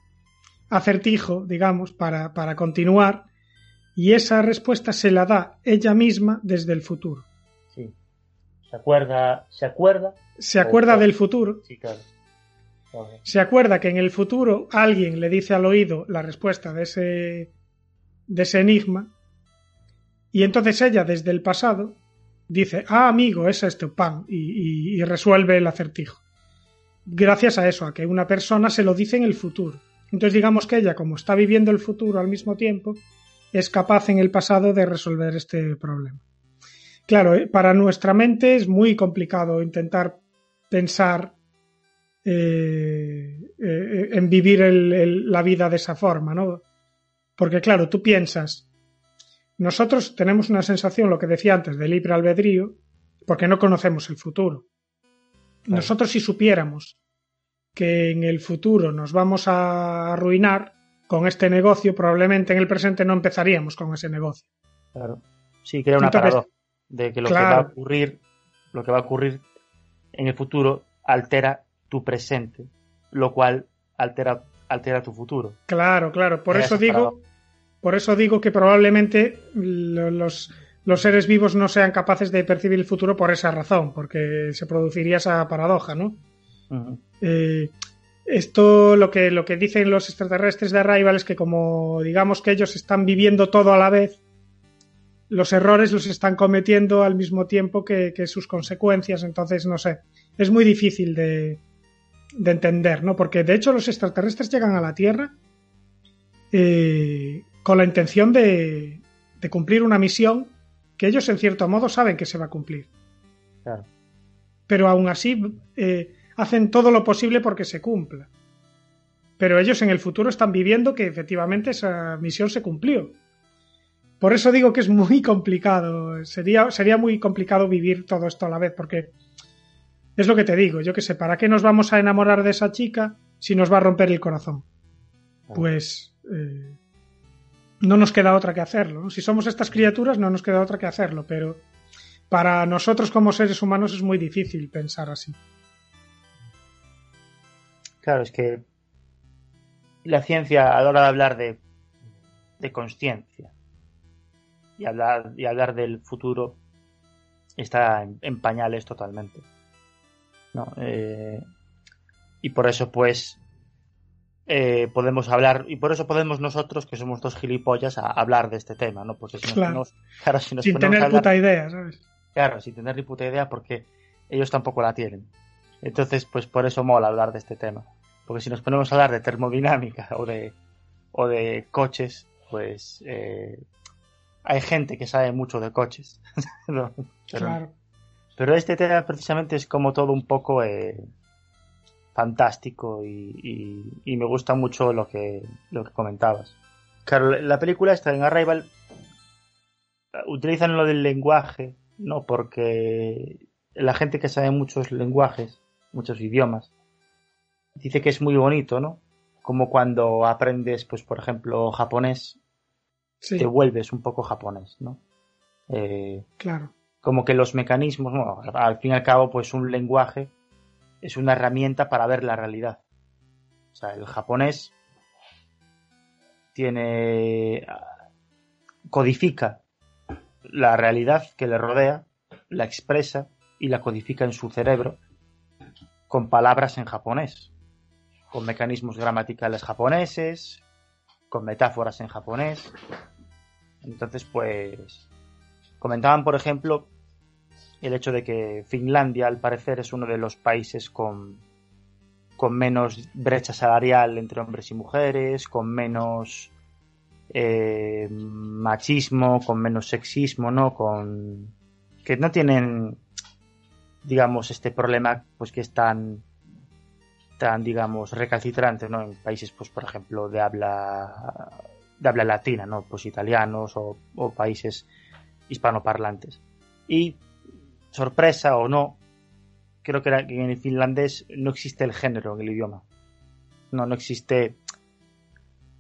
acertijo, digamos, para, para continuar, y esa respuesta se la da ella misma desde el futuro. sí. ¿Se acuerda? ¿Se acuerda? Se acuerda O- del futuro, Sí, claro. Se acuerda que en el futuro alguien le dice al oído la respuesta de ese, de ese enigma, y entonces ella desde el pasado dice, ah, amigo, es este pan, y, y- y resuelve el acertijo. Gracias a eso, a que una persona se lo dice en el futuro. Entonces digamos que ella, como está viviendo el futuro al mismo tiempo, es capaz en el pasado de resolver este problema. Claro, eh, para nuestra mente es muy complicado intentar pensar eh, eh, en vivir el- el- la vida de esa forma, ¿no? Porque claro, tú piensas, nosotros tenemos una sensación, lo que decía antes, de libre albedrío, porque no conocemos el futuro. Claro. Nosotros si supiéramos que en el futuro nos vamos a arruinar con este negocio, probablemente en el presente no empezaríamos con ese negocio. Claro. Sí, crea una paradoja de que lo que va a ocurrir, lo que va a ocurrir en el futuro altera tu presente, lo cual altera, altera tu futuro. Claro, claro. Por eso digo, paradoja. por eso digo que probablemente lo- los, los seres vivos no sean capaces de percibir el futuro por esa razón, porque se produciría esa paradoja, ¿no? Eh, esto lo que, lo que dicen los extraterrestres de Arrival es que como digamos que ellos están viviendo todo a la vez, los errores los están cometiendo al mismo tiempo que, que sus consecuencias. Entonces, no sé, es muy difícil de, de entender, ¿no? Porque de hecho los extraterrestres llegan a la Tierra eh, con la intención de, de cumplir una misión que ellos en cierto modo saben que se va a cumplir Claro. pero aún así eh, hacen todo lo posible porque se cumpla. Pero ellos en el futuro están viviendo que efectivamente esa misión se cumplió. Por eso digo que es muy complicado. Sería, sería muy complicado vivir todo esto a la vez, porque es lo que te digo. Yo que sé, ¿para qué nos vamos a enamorar de esa chica si nos va a romper el corazón? Pues eh, no nos queda otra que hacerlo. Si somos estas criaturas, no nos queda otra que hacerlo, pero para nosotros como seres humanos es muy difícil pensar así. Claro, es que la ciencia a la hora de hablar de, de consciencia y hablar, y hablar del futuro está en, en pañales totalmente. ¿no? Eh, y por eso pues eh, podemos hablar, y por eso podemos nosotros, que somos dos gilipollas, a hablar de este tema, ¿no? Porque si nos, Claro. <laughs> claro, si nos Sin tener hablar- puta idea, ¿sabes? Claro, sin tener ni puta idea porque ellos tampoco la tienen. Entonces, pues por eso mola hablar de este tema. Porque si nos ponemos a hablar de termodinámica o de, o de coches, pues eh, hay gente que sabe mucho de coches. <laughs> No, pero, Claro. pero este tema precisamente es como todo un poco eh, fantástico y, y- y me gusta mucho lo que, lo que comentabas. Claro, la- la película está en Arrival utilizan lo del lenguaje, ¿no? Porque la gente que sabe muchos lenguajes, muchos idiomas, dice que es muy bonito, ¿no? Como cuando aprendes, pues, por ejemplo, japonés, Sí. te vuelves un poco japonés, ¿no? Eh, Claro. como que los mecanismos, bueno, al fin y al cabo, pues un lenguaje es una herramienta para ver la realidad. O sea, el japonés tiene codifica la realidad que le rodea, la expresa y la codifica en su cerebro con palabras en japonés, con mecanismos gramaticales japoneses, con metáforas en japonés. Entonces, pues comentaban, por ejemplo, el hecho de que Finlandia, al parecer, es uno de los países con, con menos brecha salarial entre hombres y mujeres, con menos eh, machismo, con menos sexismo, ¿no? Con que no tienen, digamos, este problema, pues que es tan, digamos, recalcitrante, ¿no? En países, pues, por ejemplo, de habla, de habla latina, ¿no? Pues italianos o, países hispanoparlantes. Y sorpresa o no, creo que en el finlandés no existe el género en el idioma. No, no existe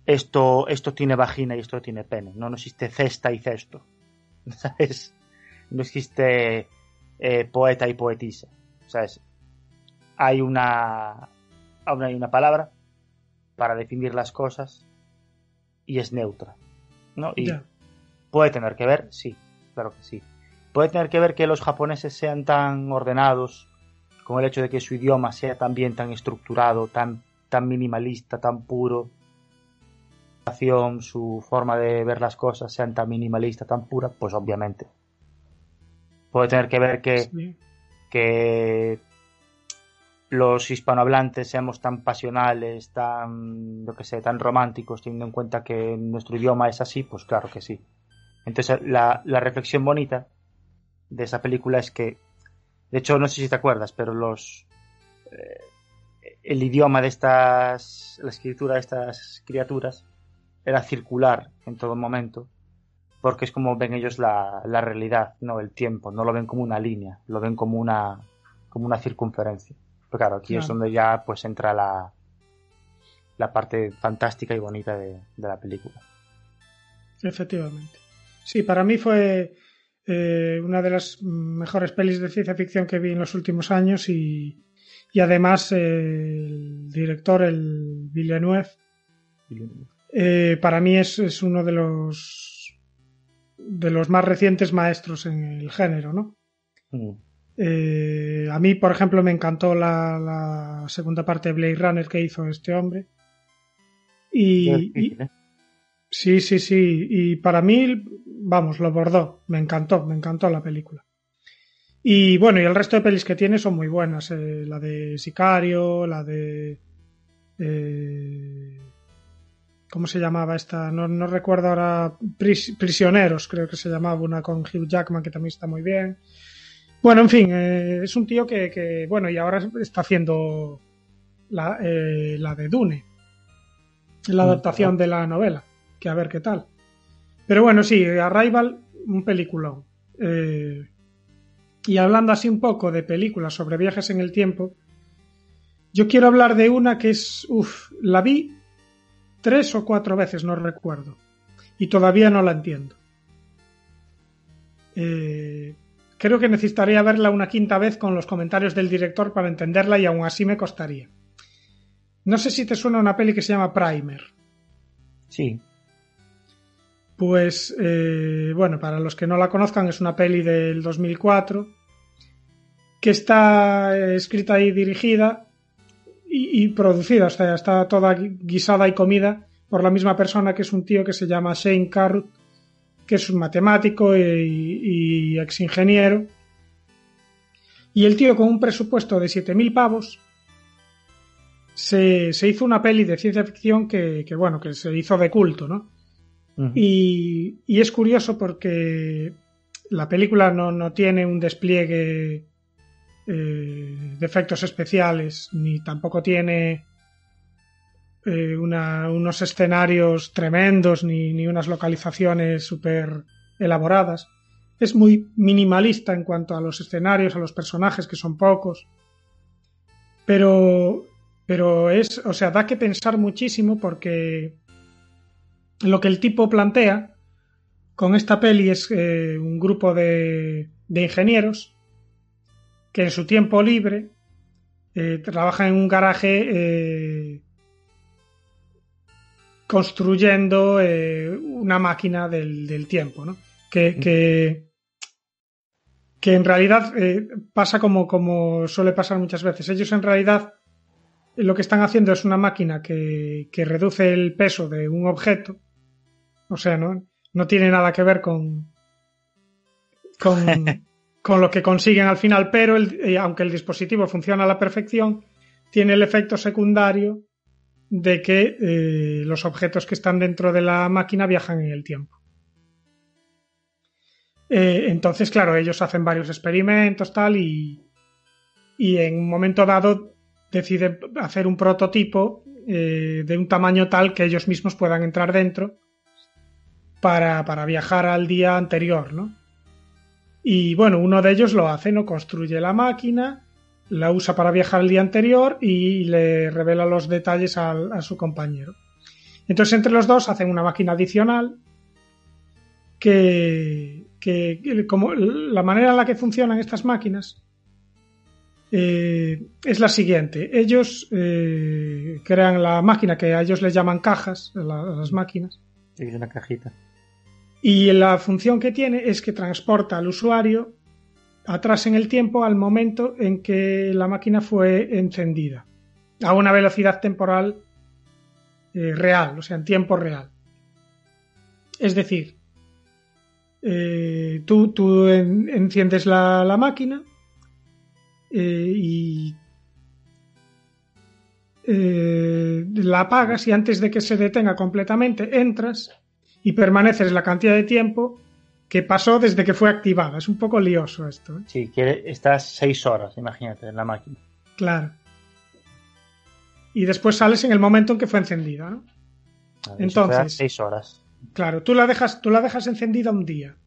esto, esto tiene vagina y esto tiene pene. No, no existe cesta y cesto. <laughs> ¿Sabes? No existe eh, poeta y poetisa. ¿Sabes? Hay una, hay una palabra para definir las cosas y es neutra. ¿no? Y puede tener que ver, sí, claro que sí. Puede tener que ver que los japoneses sean tan ordenados con el hecho de que su idioma sea también tan estructurado, tan, tan minimalista, tan puro, su forma de ver las cosas sean tan minimalista, tan pura, pues obviamente. Puede tener que ver que, Sí. que los hispanohablantes seamos tan pasionales, tan, yo que sé, tan románticos, teniendo en cuenta que nuestro idioma es así, pues claro que sí. Entonces, la, la reflexión bonita de esa película es que, de hecho, no sé si te acuerdas, pero los, eh, el idioma de estas, la escritura de estas criaturas era circular en todo momento, porque es como ven ellos la, la realidad, no el tiempo, no lo ven como una línea, lo ven como una, como una circunferencia. Pero claro, aquí es donde ya pues entra la, la parte fantástica y bonita de, de la película. Efectivamente. Sí, para mí fue eh, una de las mejores pelis de ciencia ficción que vi en los últimos años y, y además eh, el director, el Villeneuve, eh, para mí es, es uno de los de los más recientes maestros en el género, ¿no? Mm. Eh, a mí, por ejemplo, me encantó la, la segunda parte de Blade Runner que hizo este hombre. Y, ¿eh? sí, sí, sí. Y para mí, vamos, lo bordó. Me encantó, me encantó la película. Y bueno, y el resto de pelis que tiene son muy buenas. eh, la de Sicario, la de. eh, ¿Cómo se llamaba esta? No, no recuerdo ahora. Pris- Prisioneros, creo que se llamaba una con Hugh Jackman, que también está muy bien. Bueno, en fin, eh, es un tío que, que, bueno, y ahora está haciendo la, eh, la de Dune, la Mm, adaptación de la novela, que a ver qué tal. Pero bueno, sí, Arrival, un peliculón. Eh, y hablando así un poco de películas sobre viajes en el tiempo, yo quiero hablar de una que es, uff, la vi tres o cuatro veces, no recuerdo, y todavía no la entiendo. Eh, creo que necesitaría verla una quinta vez con los comentarios del director para entenderla y aún así me costaría. No sé si te suena una peli que se llama Primer. Sí, Pues, eh, bueno, para los que no la conozcan, es una peli del 2004 que está eh, escrita y dirigida y, y producida, o sea, está toda guisada y comida por la misma persona que es un tío que se llama Shane Carruth, que es un matemático y, y ex ingeniero. Y el tío con un presupuesto de 7.000 pavos se, se hizo una peli de ciencia ficción que, que, bueno, que se hizo de culto, ¿no? Y, y es curioso porque la película no, no tiene un despliegue eh, de efectos especiales, ni tampoco tiene eh, unos escenarios tremendos, ni, ni unas localizaciones súper elaboradas. Es muy minimalista en cuanto a los escenarios, a los personajes, que son pocos. Pero, pero es, o sea, da que pensar muchísimo porque lo que el tipo plantea con esta peli es eh, un grupo de, de, ingenieros que en su tiempo libre eh, trabajan en un garaje eh, construyendo una máquina del, del tiempo, ¿no? Que, que, que en realidad pasa como, como suele pasar muchas veces. Ellos en realidad lo que están haciendo es una máquina que, que reduce el peso de un objeto. O sea, ¿no? no tiene nada que ver con, con, <laughs> con lo que consiguen al final, pero el, eh, aunque el dispositivo funciona a la perfección, tiene el efecto secundario de que eh, los objetos que están dentro de la máquina viajan en el tiempo. Eh, entonces, claro, ellos hacen varios experimentos, tal, y, y en un momento dado deciden hacer un prototipo eh, de un tamaño tal que ellos mismos puedan entrar dentro para, para viajar al día anterior, ¿no? Y bueno, uno de ellos lo hace, ¿no? Construye la máquina, la usa para viajar al día anterior y le revela los detalles al, a su compañero. Entonces, entre los dos hacen una máquina adicional que, que como la manera en la que funcionan estas máquinas eh, es la siguiente. Ellos eh, crean la máquina que a ellos les llaman cajas, la, las máquinas. Es una cajita. Y la función que tiene es que transporta al usuario atrás en el tiempo al momento en que la máquina fue encendida, a una velocidad temporal eh, real, o sea, en tiempo real. Es decir, eh, tú, tú en, enciendes la, la máquina eh, y la apagas y antes de que se detenga completamente entras y permaneces la cantidad de tiempo que pasó desde que fue activada. Es un poco lioso esto. ¿eh? Sí, que estás seis horas, imagínate, en la máquina. Claro. Y después sales en el momento en que fue encendida, ¿no? Ver, Entonces, seis horas. Claro, tú la dejas, tú la dejas encendida un día.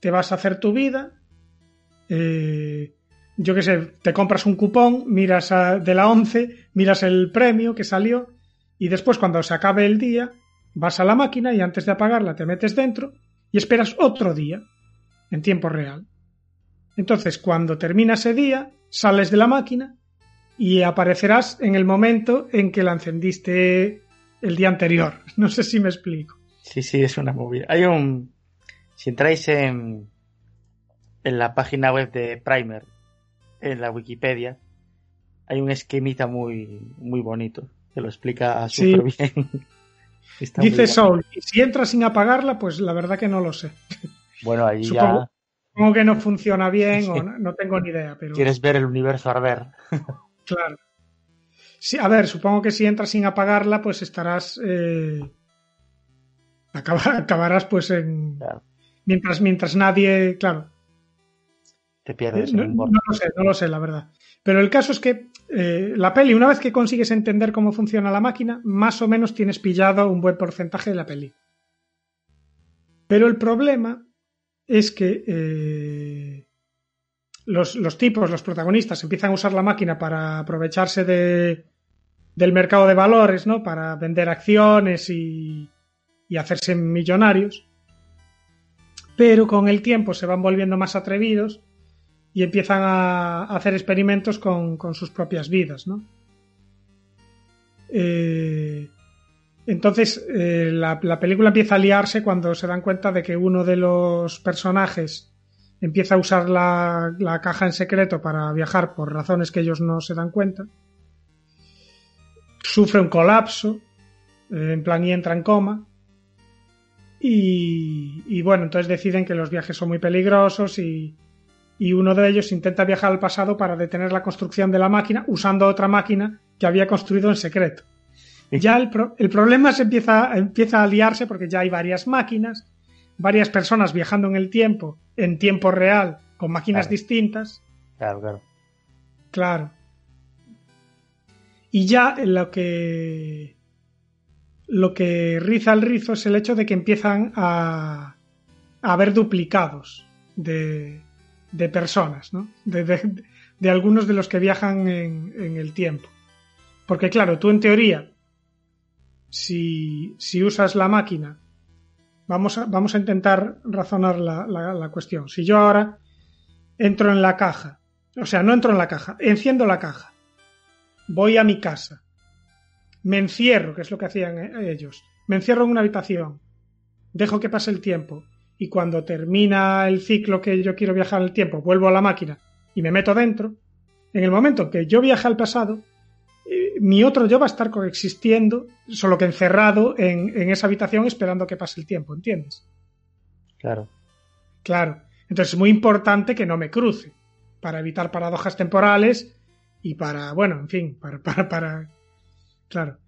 Te vas a hacer tu vida. Eh, yo qué sé, te compras un cupón, miras a, de la 11, miras el premio que salió y después cuando se acabe el día Vas a la máquina y antes de apagarla te metes dentro y esperas otro día en tiempo real. Entonces, cuando termina ese día, sales de la máquina y aparecerás en el momento en que la encendiste el día anterior. <laughs> No sé si me explico. Sí, sí, es una movida. Hay un... Si entráis en, en la página web de Primer, en la Wikipedia, hay un esquemita muy, muy bonito que lo explica súper Sí. bien. <laughs> Está Dice Soul, y si entras sin apagarla, pues la verdad que no lo sé. <laughs> Bueno, ahí Supongo- ya Supongo que no funciona bien o no, no tengo ni idea, pero quieres ver el universo arder. <laughs> claro. Sí, a ver, supongo que si entras sin apagarla, pues estarás. eh, acaba- <laughs> acabarás pues en. Claro, Mientras, mientras nadie. Claro. te pierdes Eh, en No, no lo sé, no lo sé, la verdad. Pero el caso es que eh, la peli, una vez que consigues entender cómo funciona la máquina, más o menos tienes pillado un buen porcentaje de la peli. Pero el problema es que eh, los, los tipos, los protagonistas, empiezan a usar la máquina para aprovecharse de, del mercado de valores, ¿no? Para vender acciones y, y hacerse millonarios. Pero con el tiempo se van volviendo más atrevidos y empiezan a hacer experimentos con, con sus propias vidas, ¿no? Eh, entonces, eh, la, la película empieza a liarse cuando se dan cuenta de que uno de los personajes empieza a usar la, la caja en secreto para viajar por razones que ellos no se dan cuenta. Sufre un colapso, eh, en plan y entra en coma. Y, y bueno, entonces deciden que los viajes son muy peligrosos y, y uno de ellos intenta viajar al pasado para detener la construcción de la máquina usando otra máquina que había construido en secreto. Ya el, pro- el problema se empieza, empieza a liarse porque ya hay varias máquinas, varias personas viajando en el tiempo, en tiempo real, con máquinas Claro. distintas, Claro, claro. claro. Y ya lo que lo que riza el rizo es el hecho de que empiezan a, a haber duplicados de, de personas, ¿no? De, algunos de los que viajan en, en el tiempo. Porque claro, tú en teoría, si, si usas la máquina Vamos a, vamos a intentar razonar la, la, la cuestión. Si yo ahora entro en la caja, o sea, no entro en la caja, enciendo la caja, voy a mi casa, me encierro, que es lo que hacían eh, ellos, me encierro en una habitación, dejo que pase el tiempo y cuando termina el ciclo que yo quiero viajar el tiempo, vuelvo a la máquina y me meto dentro, en el momento que yo viaje al pasado, eh, mi otro yo va a estar coexistiendo, solo que encerrado en, en esa habitación esperando que pase el tiempo, ¿entiendes? Claro. Claro. Entonces es muy importante que no me cruce para evitar paradojas temporales y para, bueno, en fin, para, para, para claro.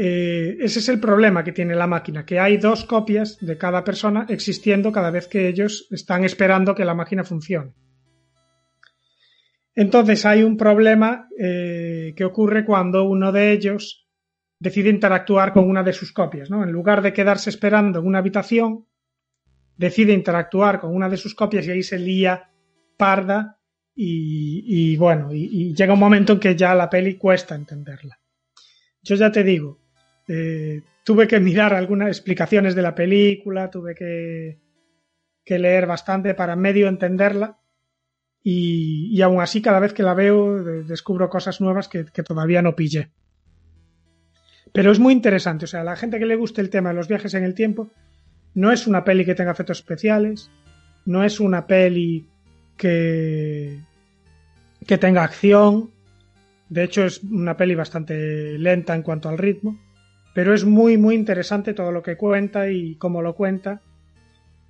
Eh, ese es el problema que tiene la máquina, que hay dos copias de cada persona existiendo cada vez que ellos están esperando que la máquina funcione. Entonces hay un problema eh, que ocurre cuando uno de ellos decide interactuar con una de sus copias, ¿no? En lugar de quedarse esperando en una habitación, decide interactuar con una de sus copias y ahí se lía parda y, y bueno, y, y, llega un momento en que ya la peli cuesta entenderla. Yo ya te digo, eh, tuve que mirar algunas explicaciones de la película, tuve que, que leer bastante para medio entenderla y, y, aún así cada vez que la veo descubro cosas nuevas que, todavía no pillé. Pero es muy interesante, o sea, a la gente que le guste el tema de los viajes en el tiempo, no es una peli que tenga efectos especiales, no es una peli que, que tenga acción, de hecho es una peli bastante lenta en cuanto al ritmo, pero es muy muy interesante todo lo que cuenta y cómo lo cuenta.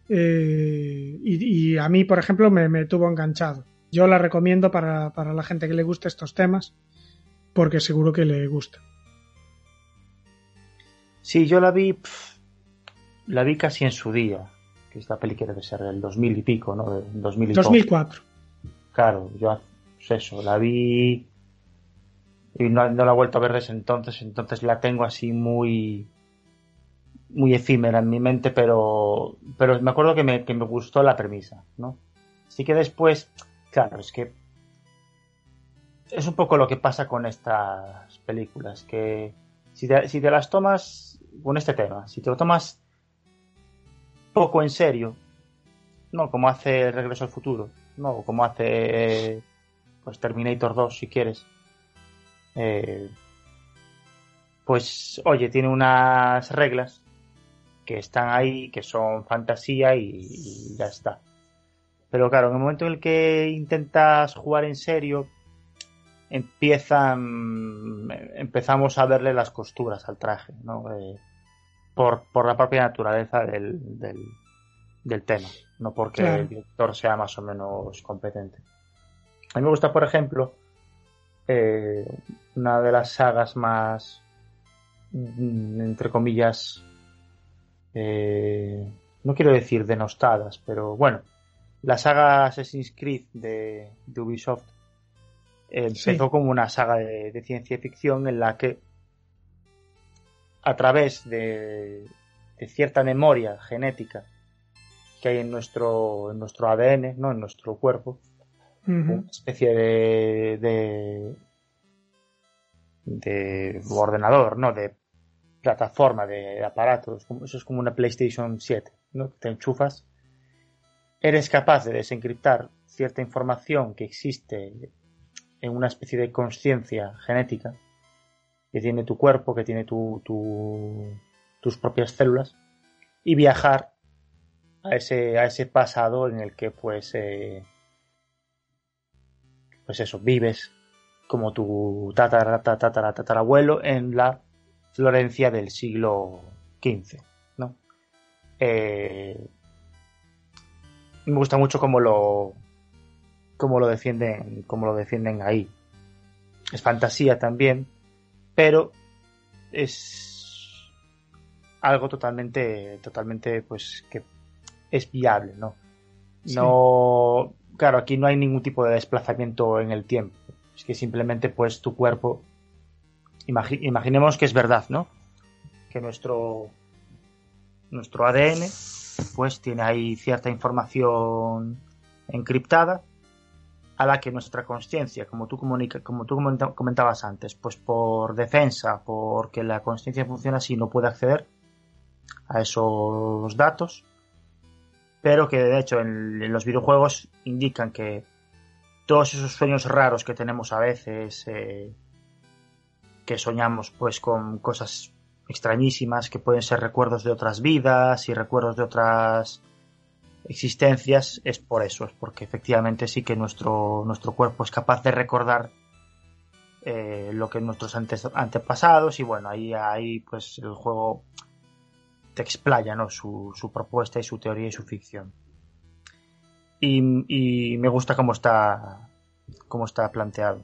Eh, y, y, a mí, por ejemplo, me, me, tuvo enganchado. Yo la recomiendo para, para la gente que le guste estos temas, porque seguro que le gusta. Sí, yo la vi, pff, la vi casi en su día, que esta peli que debe ser del 2000 y pico, ¿no? Del 2000 y 2004. Claro, yo pues eso, la vi y no, la he vuelto a ver desde entonces, entonces la tengo así muy muy efímera en mi mente, pero pero me acuerdo que me, que me gustó la premisa, ¿no? Así que después, claro, es que es un poco lo que pasa con estas películas, que si te, si te las tomas con este tema, si te lo tomas poco en serio, no como hace Regreso al Futuro, no como hace pues Terminator 2 si quieres, eh, pues oye, tiene unas reglas que están ahí, que son fantasía y, y, ya está. Pero claro, en el momento en el que intentas jugar en serio, empiezan, empezamos a verle las costuras al traje, ¿no? Eh, por, por, la propia naturaleza del, del, del tema, no porque claro. el director sea más o menos competente. A mí me gusta, por ejemplo, eh, una de las sagas más, mm, entre comillas, eh, no quiero decir denostadas, pero bueno, la saga Assassin's Creed de, de Ubisoft eh, empezó sí. como una saga de, de, ciencia ficción en la que a través de, de, cierta memoria genética que hay en nuestro, en nuestro ADN, ¿no? en nuestro cuerpo, una especie de, de, de ordenador, ¿no? De plataforma, de aparatos, eso es como una PlayStation 7, ¿no? Te enchufas, eres capaz de desencriptar cierta información que existe en una especie de conciencia genética que tiene tu cuerpo, que tiene tu, tu, tus propias células, y viajar a ese, a ese pasado en el que pues eh, pues eso, vives como tu tatara, tatara, tatarabuelo en la Florencia del siglo XV, ¿no? Eh, me gusta mucho cómo lo cómo lo defienden cómo lo defienden ahí es fantasía también pero es algo totalmente totalmente pues que es viable no sí. no claro aquí no hay ningún tipo de desplazamiento en el tiempo. Es que simplemente pues tu cuerpo imagi imaginemos que es verdad no que nuestro nuestro ADN pues tiene ahí cierta información encriptada a la que nuestra conciencia, como tú como tú comentabas antes, pues por defensa, porque la conciencia funciona así, no puede acceder, a esos datos, pero que de hecho en, los videojuegos indican que todos esos sueños raros que tenemos a veces, eh, que soñamos pues con cosas extrañísimas, que pueden ser recuerdos de otras vidas y recuerdos de otras existencias, es por eso, es porque efectivamente sí que nuestro, nuestro cuerpo es capaz de recordar eh, lo que nuestros antepasados y bueno, ahí, ahí pues el juego te explaya ¿no? su, su propuesta y su teoría y su ficción. Y, y, me gusta cómo está cómo está planteado.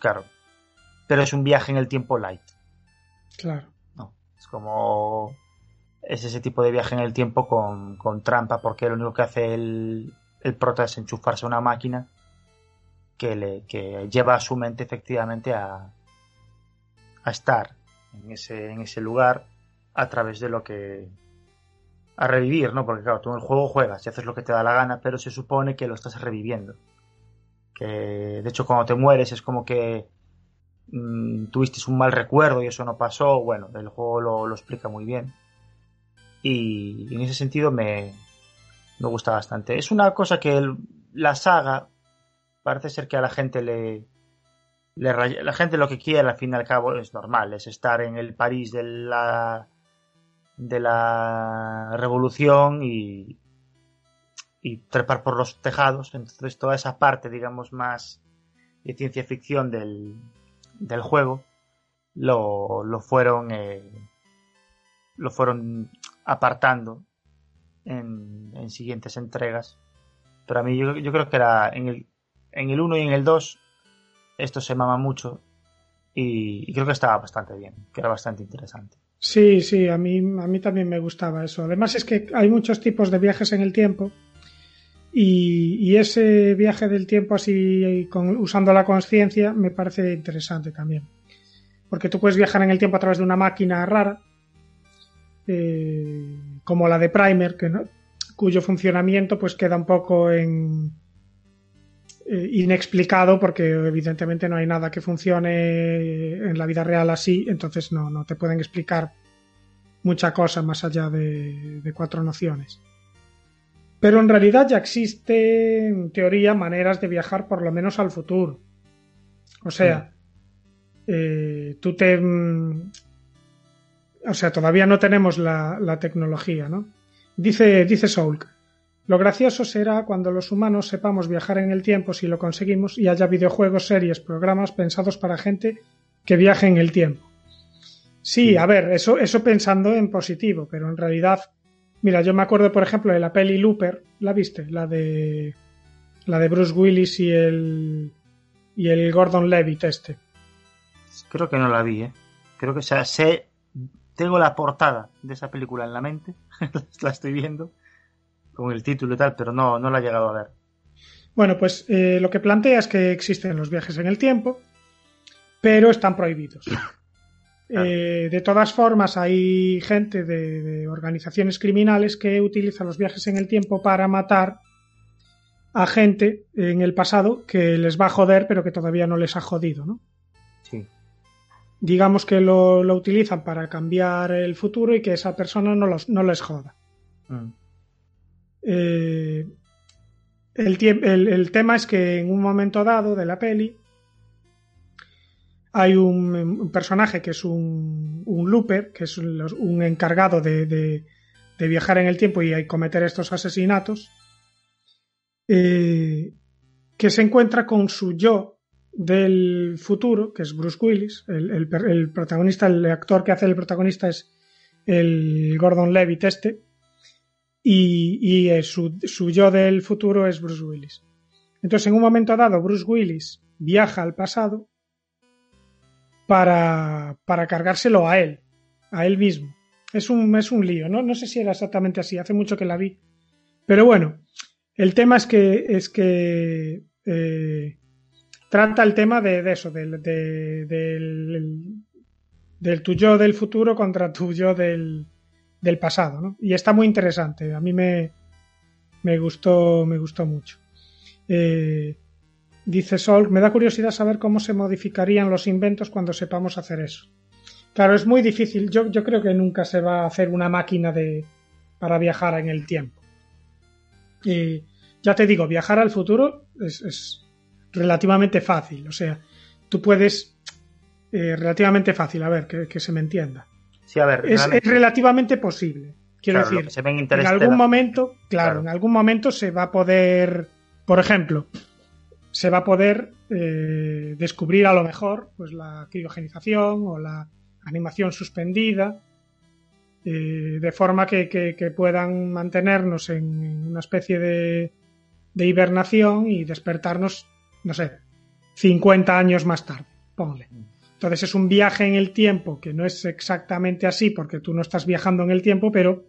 Claro. Pero es un viaje en el tiempo light. Claro. No. Es como. Es ese tipo de viaje en el tiempo con, con trampa, porque lo único que hace el, el prota es enchufarse a una máquina que, le, que lleva a su mente efectivamente a, a estar en ese, en ese lugar a través de lo que a revivir, ¿no? Porque claro, tú en el juego juegas y haces lo que te da la gana, pero se supone que lo estás reviviendo. Que de hecho cuando te mueres es como que mmm, tuviste un mal recuerdo y eso no pasó. Bueno, el juego lo, lo explica muy bien. Y, en ese sentido me, me gusta bastante. Es una cosa que la saga parece ser que a la gente le, le, la gente lo que quiere al fin y al cabo es normal, es estar en el París de la de la revolución y, y trepar por los tejados. Entonces toda esa parte, digamos, más de ciencia ficción del, del juego lo, lo fueron eh, lo fueron apartando en, en, siguientes entregas. Pero a mí yo, yo creo que era en el, en el 1 y en el 2 esto se mama mucho y, y creo que estaba bastante bien, que era bastante interesante. Sí, sí, a mí, a mí también me gustaba eso. Además es que hay muchos tipos de viajes en el tiempo y, ese viaje del tiempo así con, usando la conciencia me parece interesante también. Porque tú puedes viajar en el tiempo a través de una máquina rara, eh, como la de Primer, que no, cuyo funcionamiento pues queda un poco en, inexplicado porque evidentemente no hay nada que funcione en la vida real así, entonces no, no te pueden explicar mucha cosa más allá de, de cuatro nociones. Pero en realidad ya existe, en teoría, maneras de viajar por lo menos al futuro. O sea, eh, tú te... O sea, todavía no tenemos la, la tecnología, ¿no? Dice, dice Soulk, lo gracioso será cuando los humanos sepamos viajar en el tiempo si lo conseguimos y haya videojuegos, series, programas pensados para gente que viaje en el tiempo. Sí, a ver, eso, eso pensando en positivo, pero en realidad, mira, yo me acuerdo, por ejemplo, de la peli Looper, ¿la viste? La de la de Bruce Willis y el y el Gordon Levitt este. Creo que no la vi, ¿eh? Creo que o sea, sé tengo la portada de esa película en la mente, <laughs> la estoy viendo con el título y tal, pero no, no la he llegado a ver. Bueno, pues eh, lo que plantea es que existen los viajes en el tiempo, pero están prohibidos. <laughs> Eh, de todas formas, hay gente de, de, organizaciones criminales que utiliza los viajes en el tiempo para matar a gente en el pasado que les va a joder, pero que todavía no les ha jodido, ¿no? Sí. Digamos que lo, lo utilizan para cambiar el futuro y que esa persona no, los, no les joda. Mm. Eh, el, el, el, tema es que en un momento dado de la peli hay un, personaje que es un, un, looper, que es un, encargado de, de, de, viajar en el tiempo y cometer estos asesinatos, eh, que se encuentra con su yo del futuro, que es Bruce Willis, el, el, el protagonista, el actor que hace el protagonista es el Gordon Levitt este, y, y su, yo del futuro es Bruce Willis. Entonces, en un momento dado, Bruce Willis viaja al pasado para, para cargárselo a él, a él mismo. Es un, es un lío, ¿no? No sé si era exactamente así, hace mucho que la vi. Pero bueno, el tema es que, es que eh, trata el tema de, eso, del, de, del, del tu yo del futuro contra tu yo del, del pasado, ¿no? Y está muy interesante. A mí me, me gustó, me gustó mucho. Eh, dice Sol, me da curiosidad saber cómo se modificarían los inventos cuando sepamos hacer eso. Claro, es muy difícil. Yo, yo creo que nunca se va a hacer una máquina de para viajar en el tiempo. Y ya te digo, viajar al futuro es, es relativamente fácil. O sea, tú puedes. eh, relativamente fácil, a ver, que, que se me entienda. Sí, a ver, Es, relativamente posible. Quiero claro, decir, se en algún momento, claro, Claro. en algún momento se va a poder, por ejemplo, se va a poder eh, descubrir a lo mejor pues la criogenización o la animación suspendida, eh, de forma que, que- que puedan mantenernos en, en una especie de, de hibernación y despertarnos, no sé, 50 años más tarde, ponle. Entonces es un viaje en el tiempo que no es exactamente así porque tú no estás viajando en el tiempo, pero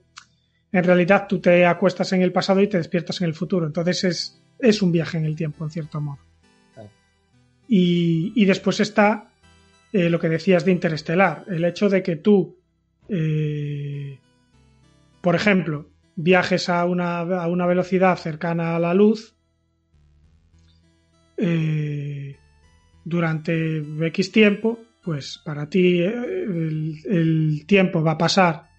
en realidad tú te acuestas en el pasado y te despiertas en el futuro. Entonces es, es un viaje en el tiempo, en cierto modo. Y, y después está eh, lo que decías de Interestelar, el hecho de que tú, eh, por ejemplo, viajes a una, a una velocidad cercana a la luz eh, durante X tiempo, pues para ti eh, el, tiempo va a pasar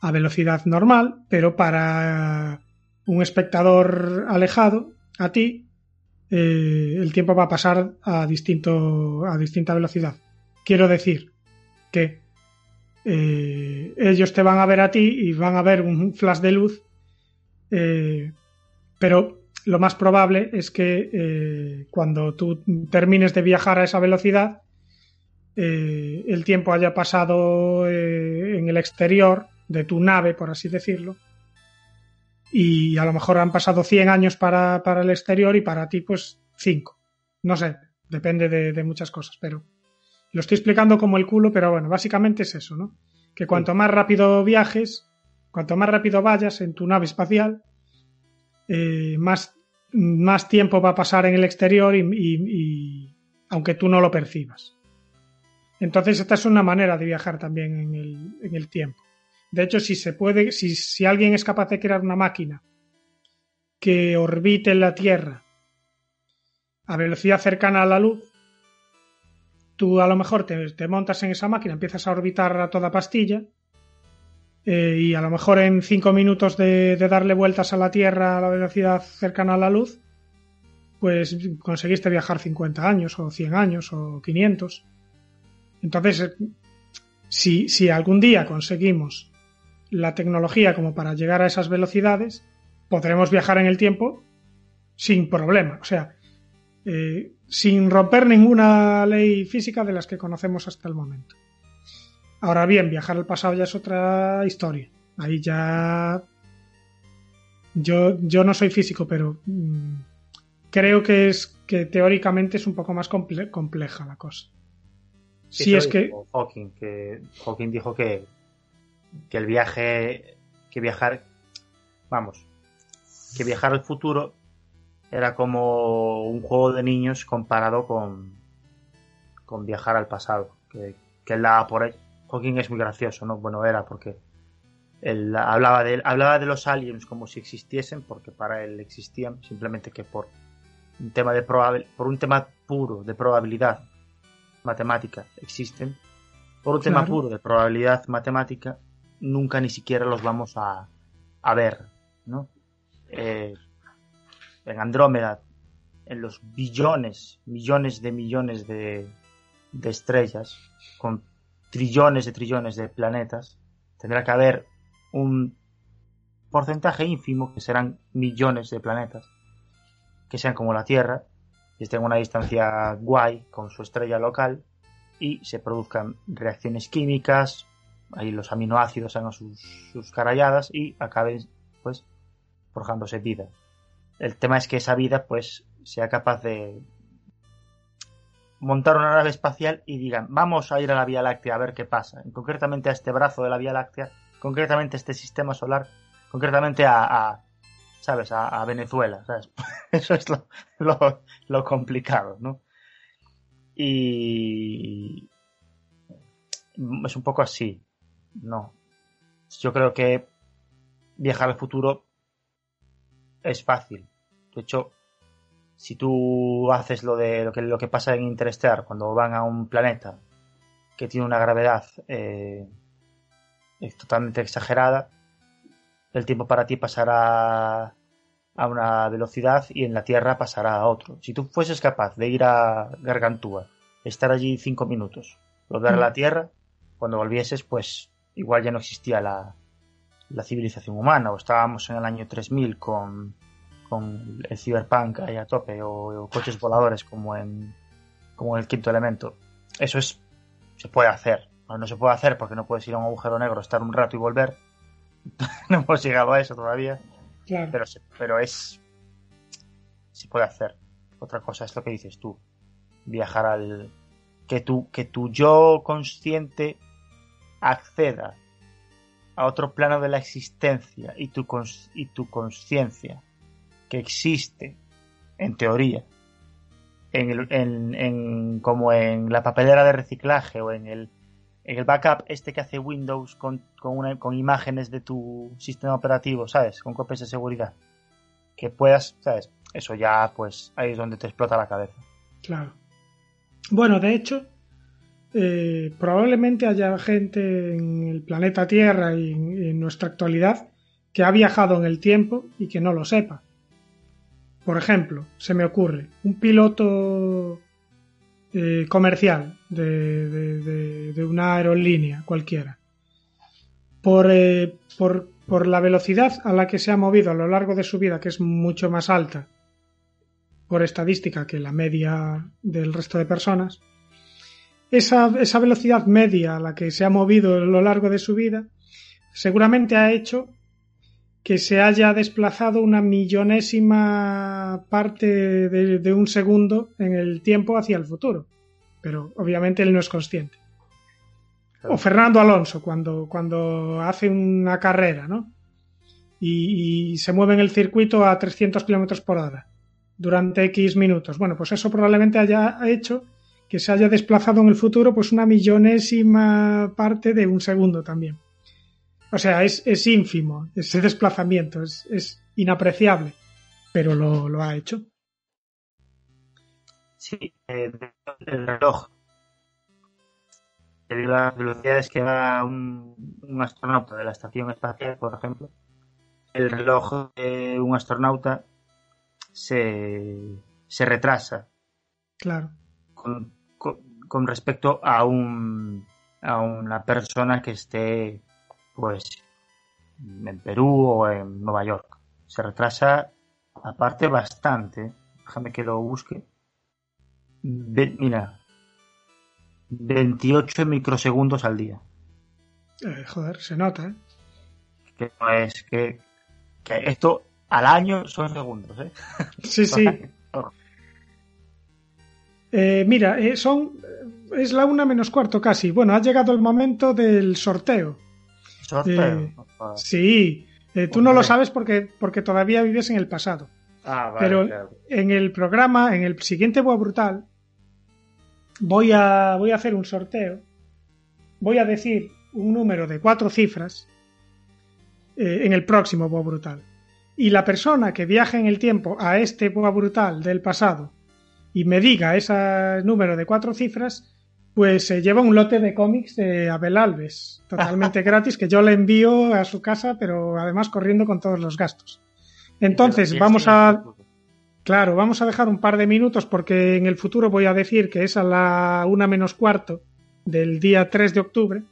a velocidad normal, pero para un espectador alejado, a ti, eh, el tiempo va a pasar a, distinto, a distinta velocidad. Quiero decir que eh, ellos te van a ver a ti y van a ver un flash de luz, pero lo más probable es que eh, cuando tú termines de viajar a esa velocidad, eh, el tiempo haya pasado eh, en el exterior de tu nave, por así decirlo, y a lo mejor han pasado 100 años para, para el exterior y para ti pues 5. No sé, depende de, de muchas cosas, pero lo estoy explicando como el culo, pero bueno, básicamente es eso, ¿no? Que cuanto más rápido viajes, cuanto más rápido vayas en tu nave espacial, eh, más, más tiempo va a pasar en el exterior y, aunque tú no lo percibas. Entonces esta es una manera de viajar también en el, en el tiempo. De hecho, si se puede, si, si alguien es capaz de crear una máquina que orbite en la Tierra a velocidad cercana a la luz, tú a lo mejor te montas en esa máquina, empiezas a orbitar a toda pastilla eh, y a lo mejor en cinco minutos de, darle vueltas a la Tierra a la velocidad cercana a la luz, pues conseguiste viajar 50 años o 100 años o 500. Entonces, eh, si, si algún día conseguimos la tecnología como para llegar a esas velocidades, podremos viajar en el tiempo sin problema. O sea, eh, sin romper ninguna ley física de las que conocemos hasta el momento. Ahora bien, viajar al pasado ya es otra historia. Ahí ya. Yo, yo no soy físico, pero mm, creo que es que teóricamente es un poco más comple- compleja la cosa. Si Eso es que. Hawking, que Hawking dijo que, que el viaje, que viajar, vamos, que viajar al futuro era como un juego de niños comparado con, con viajar al pasado, que, que él daba por. Hawking es muy gracioso, ¿no? Bueno, era porque él hablaba de, hablaba de los aliens como si existiesen, porque para él existían, simplemente que por un tema de probabil- por un tema puro de probabilidad matemática existen, por un tema puro de probabilidad matemática, nunca ni siquiera los vamos a, a ver, ¿no? Eh, en Andrómeda, en los billones, millones de millones de, de estrellas, con trillones de trillones de planetas, tendrá que haber un porcentaje ínfimo, que serán millones de planetas, que sean como la Tierra, y estén a una distancia guay con su estrella local, y se produzcan reacciones químicas, ahí los aminoácidos hagan sus, sus caralladas y acaben, pues, forjándose vida. El tema es que esa vida, pues, sea capaz de montar una nave espacial y digan, vamos a ir a la Vía Láctea a ver qué pasa, concretamente a este brazo de la Vía Láctea, concretamente a este sistema solar, concretamente a, ¿sabes? A, a Venezuela, ¿sabes? <laughs> Eso es lo, lo, lo complicado, ¿no? Y es un poco así, ¿no? Yo creo que viajar al futuro es fácil. De hecho, si tú haces lo de lo que, lo que pasa en Interstellar, cuando van a un planeta que tiene una gravedad eh, totalmente exagerada, el tiempo para ti pasará a una velocidad y en la Tierra pasará a otro. Si tú fueses capaz de ir a Gargantúa, estar allí cinco minutos, volver a la mm. Tierra, cuando volvieses, pues igual ya no existía la, la civilización humana, o estábamos en el año 3000 con, con el cyberpunk ahí a tope, o, coches voladores como en, como en el quinto elemento. Eso es, se puede hacer. No, no se puede hacer porque no puedes ir a un agujero negro, estar un rato y volver, <laughs> no hemos llegado a eso todavía. Pero, pero es. Se puede hacer. Otra cosa es lo que dices tú. Viajar al. Que tu, que tu yo consciente acceda a otro plano de la existencia y tu, y tu conciencia que existe, en teoría, en, el, en, en, como en la papelera de reciclaje o en el el backup este que hace Windows con, con, con imágenes de tu sistema operativo, ¿sabes? Con copias de seguridad. Que puedas, ¿sabes? Eso ya, pues, ahí es donde te explota la cabeza. Claro. Bueno, de hecho, eh, probablemente haya gente en el planeta Tierra y en nuestra actualidad que ha viajado en el tiempo y que no lo sepa. Por ejemplo, se me ocurre, un piloto eh, comercial de, una aerolínea cualquiera. Por, eh, por, por, la velocidad a la que se ha movido a lo largo de su vida, que es mucho más alta por estadística que la media del resto de personas, esa velocidad media a la que se ha movido a lo largo de su vida seguramente ha hecho que se haya desplazado una millonésima parte de, un segundo en el tiempo hacia el futuro. Pero obviamente él no es consciente. O Fernando Alonso, cuando, cuando hace una carrera, ¿no? Y, se mueve en el circuito a 300 kilómetros por hora durante X minutos. Bueno, pues eso probablemente haya hecho que se haya desplazado en el futuro pues una millonésima parte de un segundo también. O sea, es, es ínfimo ese desplazamiento, es, es inapreciable, pero lo, lo, ha hecho. Sí, eh, el reloj. De las velocidades que va un, un, astronauta de la estación espacial, por ejemplo, el reloj de un astronauta se, se retrasa. Claro. Con, con, con respecto a un a una persona que esté pues en Perú o en Nueva York. Se retrasa aparte bastante. Déjame que lo busque. mira, 28 microsegundos al día. Eh, joder, se nota, ¿eh? Que es que, que esto al año son segundos, ¿eh? <laughs> Sí, sí. <laughs> eh, mira, eh, son. Es la una menos cuarto casi. Bueno, ha llegado el momento del sorteo. Eh, sí, eh, tú no lo sabes porque, porque todavía vives en el pasado. Ah, Pero en el programa, en el siguiente Boa Brutal, voy a, voy a hacer un sorteo. Voy a decir un número de cuatro cifras eh, en el próximo Boa Brutal. Y la persona que viaje en el tiempo a este Boa Brutal del pasado y me diga ese número de cuatro cifras, pues se lleva un lote de cómics de Abel Alves, <laughs> totalmente gratis, que yo le envío a su casa, pero además corriendo con todos los gastos. Entonces, vamos a... Claro, vamos a dejar un par de minutos porque en el futuro voy a decir que es a la una menos cuarto del día 3 de octubre.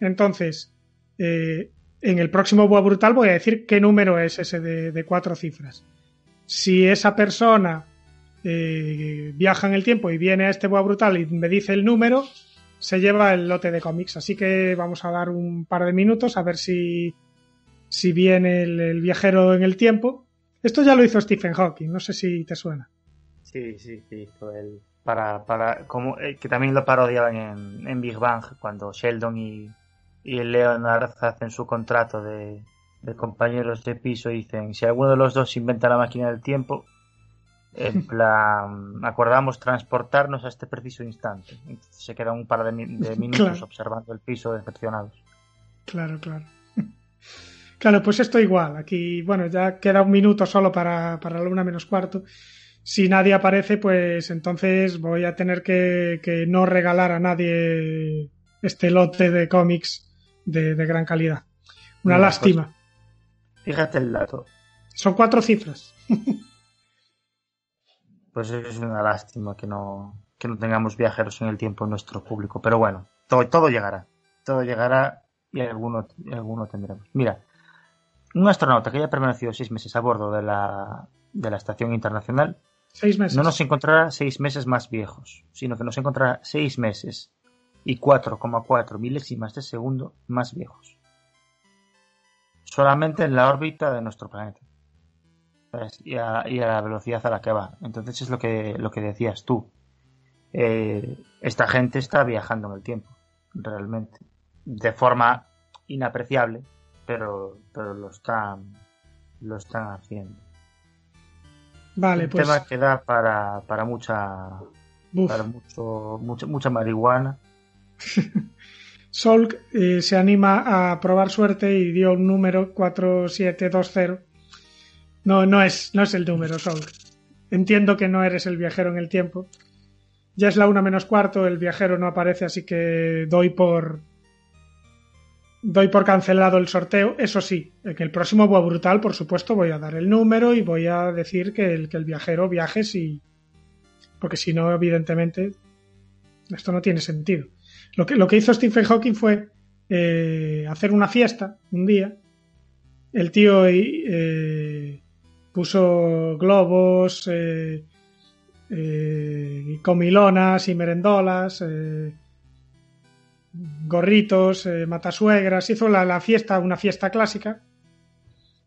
Entonces, eh, en el próximo Boa Brutal voy a decir qué número es ese de, de cuatro cifras. Si esa persona eh, viaja en el tiempo y viene a este Boa Brutal y me dice el número, se lleva el lote de cómics. Así que vamos a dar un par de minutos a ver si, si viene el, viajero en el tiempo. Esto ya lo hizo Stephen Hawking, no sé si te suena. Sí, sí, sí. Para, para, como, eh, que también lo parodiaban en, en Big Bang, cuando Sheldon y, y Leonard hacen su contrato de, de compañeros de piso y dicen, si alguno de los dos inventa la máquina del tiempo, en plan, acordamos transportarnos a este preciso instante. se queda un par de, <laughs> minutos observando el piso decepcionados. Claro, claro. <laughs> Claro, pues esto igual. Aquí, bueno, ya queda un minuto solo para, para la una menos cuarto. Si nadie aparece, pues entonces voy a tener que, que no regalar a nadie este lote de cómics de, de gran calidad. Una Mira, lástima. Fíjate el dato. Son cuatro cifras. <laughs> Pues es una lástima que no, que no tengamos viajeros en el tiempo en nuestro público. Pero bueno, todo, todo llegará. Todo llegará y alguno, alguno tendremos. Mira, un astronauta que haya permanecido seis meses a bordo de la, de la Estación Internacional Seis meses. no nos encontrará seis meses más viejos, sino que nos encontrará seis meses y 4,4 milésimas de segundo más viejos. Solamente en la órbita de nuestro planeta. Y a, y a la velocidad a la que va. Entonces es lo que, lo que decías tú. Eh, esta gente está viajando en el tiempo, realmente. De forma inapreciable, pero, pero lo están, lo están haciendo. Vale, Un pues. tema que da para, para mucha, para mucho, mucha, mucha marihuana. <laughs> Solk eh, se anima a probar suerte y dio un número 4720. No, no es, no es el número, Solk. Entiendo que no eres el viajero en el tiempo. Ya es la una menos cuarto, el viajero no aparece, así que doy por. Doy por cancelado el sorteo. Eso sí, en el próximo Boa Brutal, por supuesto, voy a dar el número y voy a decir que el, que el viajero viaje si. Porque si no, evidentemente, esto no tiene sentido. Lo que, lo que hizo Stephen Hawking fue eh, hacer una fiesta un día. El tío eh, puso globos, eh, eh, comilonas y merendolas, eh, gorritos, matasuegras. Hizo la, la fiesta, una fiesta clásica,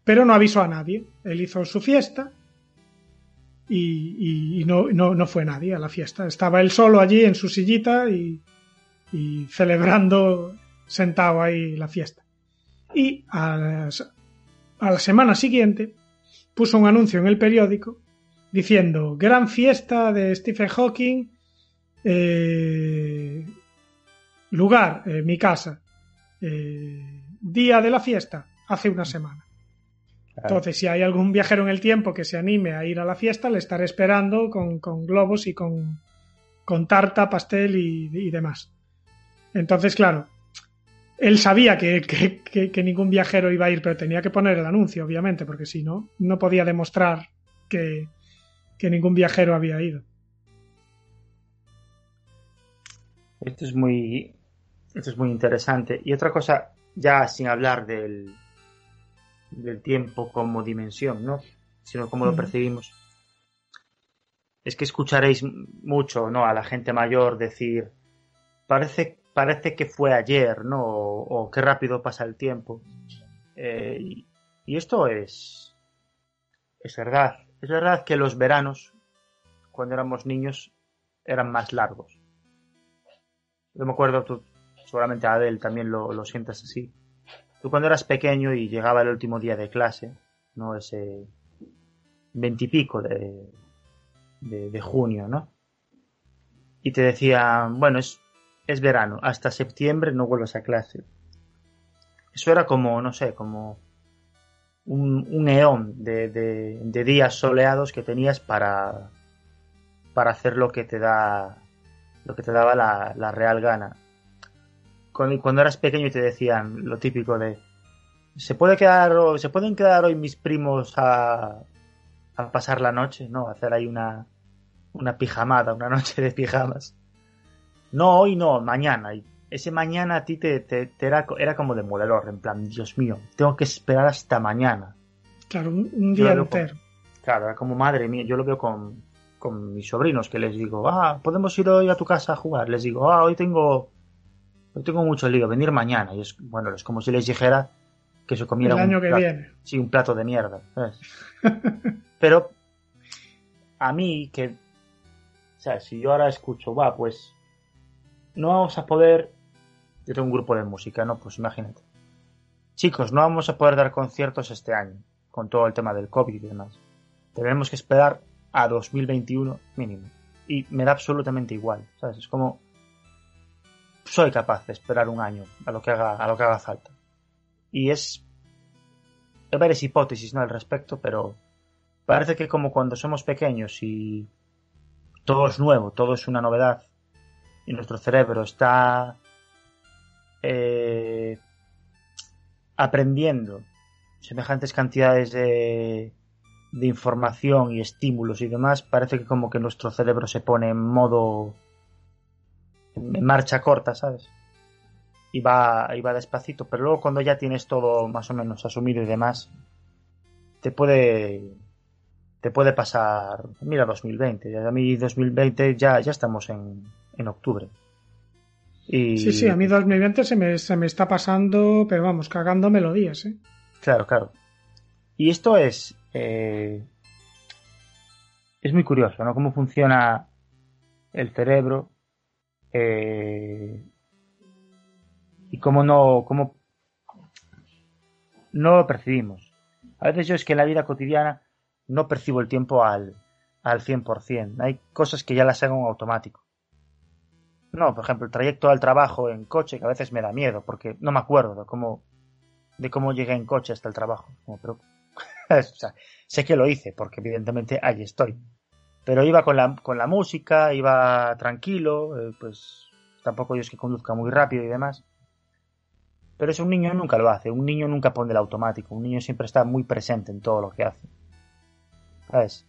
pero no avisó a nadie. Él hizo su fiesta y, y- no, no, no fue nadie a la fiesta. Estaba él solo allí en su sillita y, y celebrando sentado ahí la fiesta. Y a la semana siguiente puso un anuncio en el periódico diciendo gran fiesta de Stephen Hawking, eh, lugar, eh, mi casa, eh, día de la fiesta, hace una semana. Entonces, si hay algún viajero en el tiempo que se anime a ir a la fiesta, le estaré esperando con, con globos y con, con tarta, pastel y, y demás. Entonces, claro, él sabía que, que- que- que ningún viajero iba a ir, pero tenía que poner el anuncio, obviamente, porque si no, no podía demostrar que, ningún viajero había ido. Esto es muy, esto es muy interesante. Y otra cosa, ya sin hablar del, del tiempo como dimensión, ¿no? Sino como lo percibimos. Es que escucharéis mucho, ¿no? A la gente mayor decir, parece, parece que fue ayer, ¿no? O, qué rápido pasa el tiempo. Eh, y, y esto es, es verdad. Es verdad que los veranos, cuando éramos niños, eran más largos. Yo me acuerdo, tú, seguramente Adel también lo, lo sientas así. Tú cuando eras pequeño y llegaba el último día de clase, ¿no? Ese veintipico de, de, de junio, ¿no? Y te decían, bueno, es, es verano, hasta septiembre no vuelvas a clase. Eso era como, no sé, como un, un eón de, de, de días soleados que tenías para, para hacer lo que te da lo que te daba la, la real gana. Cuando, eras pequeño y te decían lo típico de se puede quedar se pueden quedar hoy mis primos a, a pasar la noche, no, hacer ahí una una pijamada, una <laughs> noche de pijamas. No, hoy no, mañana. Y ese mañana a ti te, te- te era, era como demoledor, en plan, Dios mío, tengo que esperar hasta mañana. Claro, un, un día con- entero. Claro, era como madre mía, yo lo veo con, con mis sobrinos que les digo, ah, podemos ir hoy a tu casa a jugar. Les digo, ah, hoy tengo, hoy tengo mucho lío, venir mañana. Y es, bueno, es como si les dijera que se comiera El un año que plato, viene. sí, un plato de mierda. ¿sabes? <laughs> Pero a mí que, o sea, si yo ahora escucho, va, pues no vamos a poder, yo tengo un grupo de música, ¿no? Pues imagínate. Chicos, no vamos a poder dar conciertos este año, con todo el tema del COVID y demás. Tenemos que esperar a 2021 mínimo. Y me da absolutamente igual, ¿sabes? Es como soy capaz de esperar un año a lo que haga, a lo que haga falta. Y es hay varias hipótesis ¿no? al respecto, pero parece que como cuando somos pequeños y todo es nuevo, todo es una novedad, y nuestro cerebro está eh, aprendiendo semejantes cantidades de, de información y estímulos y demás, parece que como que nuestro cerebro se pone en modo en marcha corta, ¿sabes? Y va, y va despacito, pero luego cuando ya tienes todo más o menos asumido y demás, te puede te puede pasar, mira 2020, a mí 2020 ya, ya estamos en, en octubre. Y... Sí, sí, a mí 2020 se me, se me está pasando, pero vamos, cagando melodías, ¿eh? Claro, claro. Y esto es. Eh, es muy curioso, ¿no? Cómo funciona el cerebro. Eh, y cómo no. Cómo no lo percibimos. A veces yo es que en la vida cotidiana no percibo el tiempo al, al 100%. Hay cosas que ya las hago en automático. No, por ejemplo, el trayecto al trabajo en coche, que a veces me da miedo, porque no me acuerdo de cómo, de cómo llegué en coche hasta el trabajo. Pero, <laughs> o sea, sé que lo hice, porque evidentemente allí estoy. Pero iba con la, con la música, iba tranquilo, eh, pues tampoco yo es que conduzca muy rápido y demás. Pero eso un niño nunca lo hace, un niño nunca pone el automático, un niño siempre está muy presente en todo lo que hace. ¿Sabes?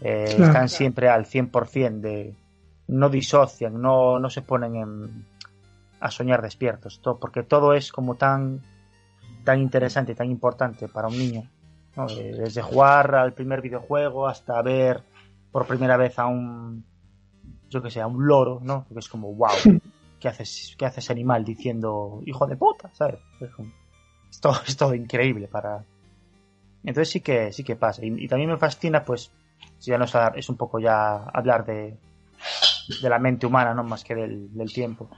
Eh, Claro. Están siempre al 100% de... No disocian, no, no se ponen en, a soñar despiertos, todo, porque todo es como tan, tan interesante y tan importante para un niño. ¿no? Eh, Desde jugar al primer videojuego hasta ver por primera vez a un, yo que sé, a un loro, ¿no? Que es como, wow, <laughs> ¿qué haces, qué haces animal diciendo hijo de puta? ¿Sabes? Es, como- es todo, es todo increíble para... Entonces sí que, sí que pasa. Y, y también me fascina, pues, si ya no es, a- es un poco ya hablar de, de la mente humana, no más que del, del tiempo.